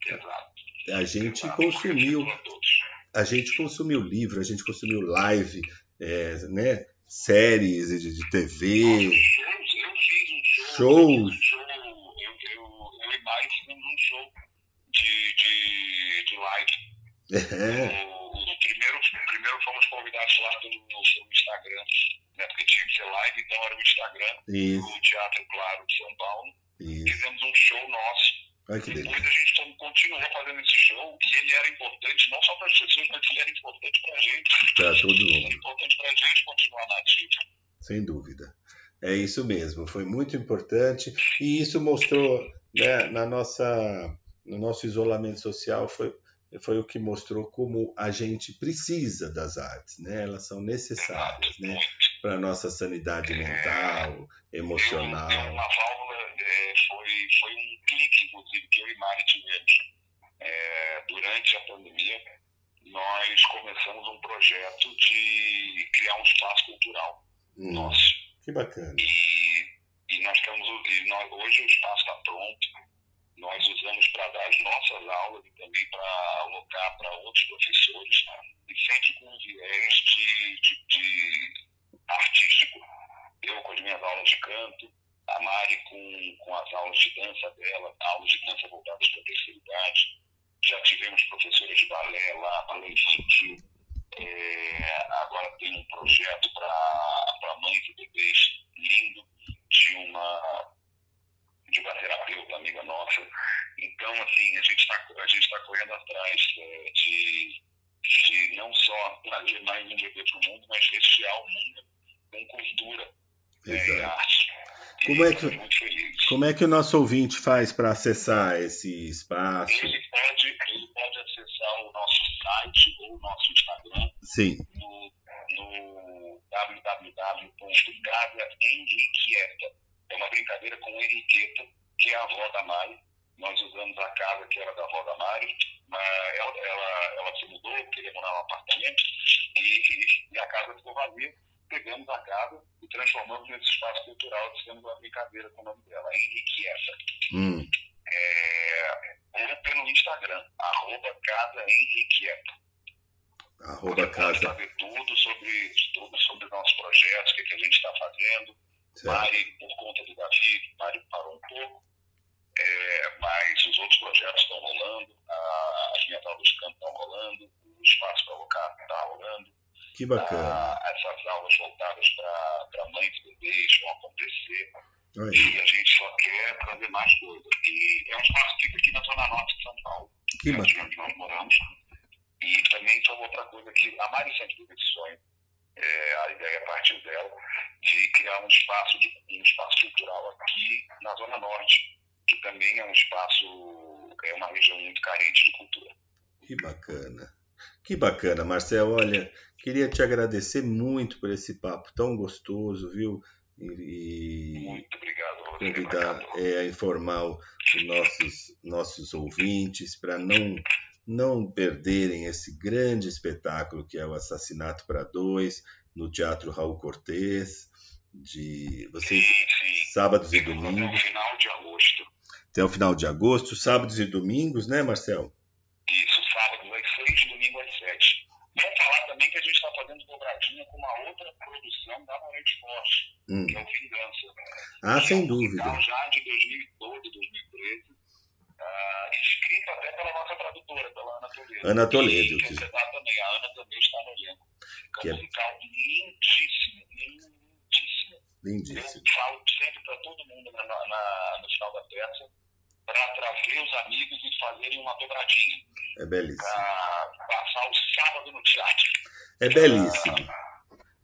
Exato. A gente Exato. consumiu. A gente consumiu livro, a gente consumiu live, é, né, séries de, de TV. Shows, eu fiz show. Shows. Show eu, eu, e um de, de, de live. É, O, primeiro, primeiro fomos convidados lá pelo, pelo Instagram, né? Porque tinha que ser live, então era o Instagram, isso, o Teatro Claro de São Paulo. isso. Fizemos um show nosso. Que Depois a gente como- continuou fazendo esse show e ele era importante não só para as pessoas, mas ele era importante para a gente. Para todo Era mundo, importante para a gente continuar na ativa. sem dúvida. É isso mesmo, foi muito importante e isso mostrou, né, na nossa, no nosso isolamento social, foi, foi o que mostrou como a gente precisa das artes, né? Elas são necessárias, né? Para nossa sanidade mental, Deu, emocional. uma válvula, é, foi, foi um clique, inclusive, que eu e Mari tivemos. É, durante a pandemia, nós começamos um projeto de criar um espaço cultural Hum, nosso. que bacana. E, e nós estamos, e nós, hoje o espaço está pronto. Nós usamos para dar as nossas aulas e também para alocar para outros professores, tá? e sempre com um viés de, de, de artístico. Eu com as minhas aulas de canto, a Mari com, com as aulas de dança dela, aulas de dança voltadas para a terceira idade. Já tivemos professores de balé lá, balé infantil. É, agora tem um projeto para mães e bebês lindo de uma de uma terapeuta amiga nossa. Então, assim, a gente está a gente tá correndo atrás é, de, de não só trazer mais um bebê para o mundo, mas rechear o mundo com cultura né, e arte. Como é que-. Como é que o nosso ouvinte faz para acessar esse espaço? Ele pode, ele pode acessar o nosso site ou o nosso Instagram Sim, no, no. É uma brincadeira com Henriqueta, que é a avó da Mari. Nós usamos a casa que era da avó da Mari, mas ela, ela, ela se mudou, queria morar num apartamento, e, e a casa ficou vazia. Pegamos a casa e transformamos nesse espaço cultural, fizemos uma brincadeira com o nome dela, Henriqueta. hum, É, ou pelo Instagram, arroba Casa Henriqueta. arroba Você pode casa. saber tudo sobre, tudo sobre nossos projetos, o que, que a gente está fazendo. Certo. Mari, por conta do Davi, Mari parou um pouco, é, mas os outros projetos estão rolando, a Ambiental dos Campos estão rolando, o Espaço para Locar está rolando, Que bacana. a- essas aulas voltadas para mães e bebês vão acontecer, Olha, e a gente só quer trazer mais coisas. E é um espaço que fica aqui na Zona Norte de São Paulo que bacana. onde nós moramos. E também foi outra coisa que a Mari sempre teve esse sonho. É, a ideia partiu dela de criar um espaço, de, um espaço cultural aqui na Zona Norte, que também é um espaço, é uma região muito carente de cultura. Que bacana. Que bacana, Marcel. Olha, queria te agradecer muito por esse papo tão gostoso, viu? E, Muito obrigado, a você, convidar, Marcelo. é, a informar os nossos, nossos ouvintes para não, não perderem esse grande espetáculo que é o Assassinato para Dois, no Teatro Raul Cortez, de vocês, Sim, sim. sábados e Ficamos até o domingos, final de agosto. até o final de agosto, sábados e domingos, né, Marcel? Isso, sábado às seis, domingo às sete. Vamos falar também que a gente está fazendo dobradinha com uma outra produção da Morente Forte, Hum. que é o Vingança. Ah, que sem é um dúvida. já de 2012, 2013, ah, escrito até pela nossa tradutora, pela Ana Toledo. Ana Toledo, E que- interpretado também, a Ana também está no elenco. É Que um é- musical lindíssimo, lindíssimo. Lindíssimo. Eu falo sempre para todo mundo na, na- no final da peça, para trazer os amigos e fazerem uma dobradinha, É belíssimo. para passar o sábado no teatro. É belíssimo. É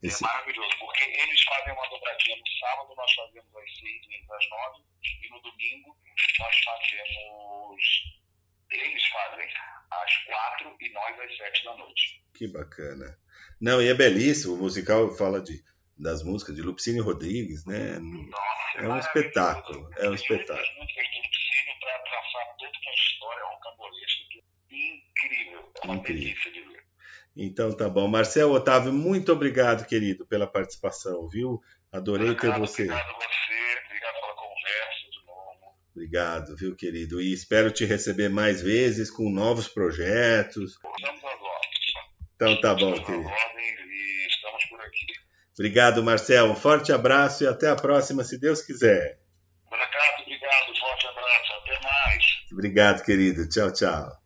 Esse, maravilhoso, porque eles fazem uma dobradinha no sábado, nós fazemos às seis e às nove, e no domingo nós fazemos. Eles fazem às quatro e nós às sete da noite. que bacana. Não, e é belíssimo. O musical fala de, das músicas de Lupicínio Rodrigues, né? Nossa, É um maravilhoso. espetáculo, é um espetáculo. Muitas músicas do Lupicínio para traçar toda uma história rocambolesca que é incrível. É uma Incrível. delícia de ver. Então tá bom. Marcel Otávio, muito obrigado, querido, pela participação, viu? Adorei ter Obrigado, você. Obrigado a você, obrigado pela conversa de novo. Obrigado, viu, querido? E espero te receber mais vezes com novos projetos. Estamos ordens. Então tá bom, Estamos querido. e estamos por aqui. Obrigado, Marcel. Um forte abraço e até a próxima, se Deus quiser. Brancato, obrigado, forte abraço, até mais. Obrigado, querido. Tchau. Tchau.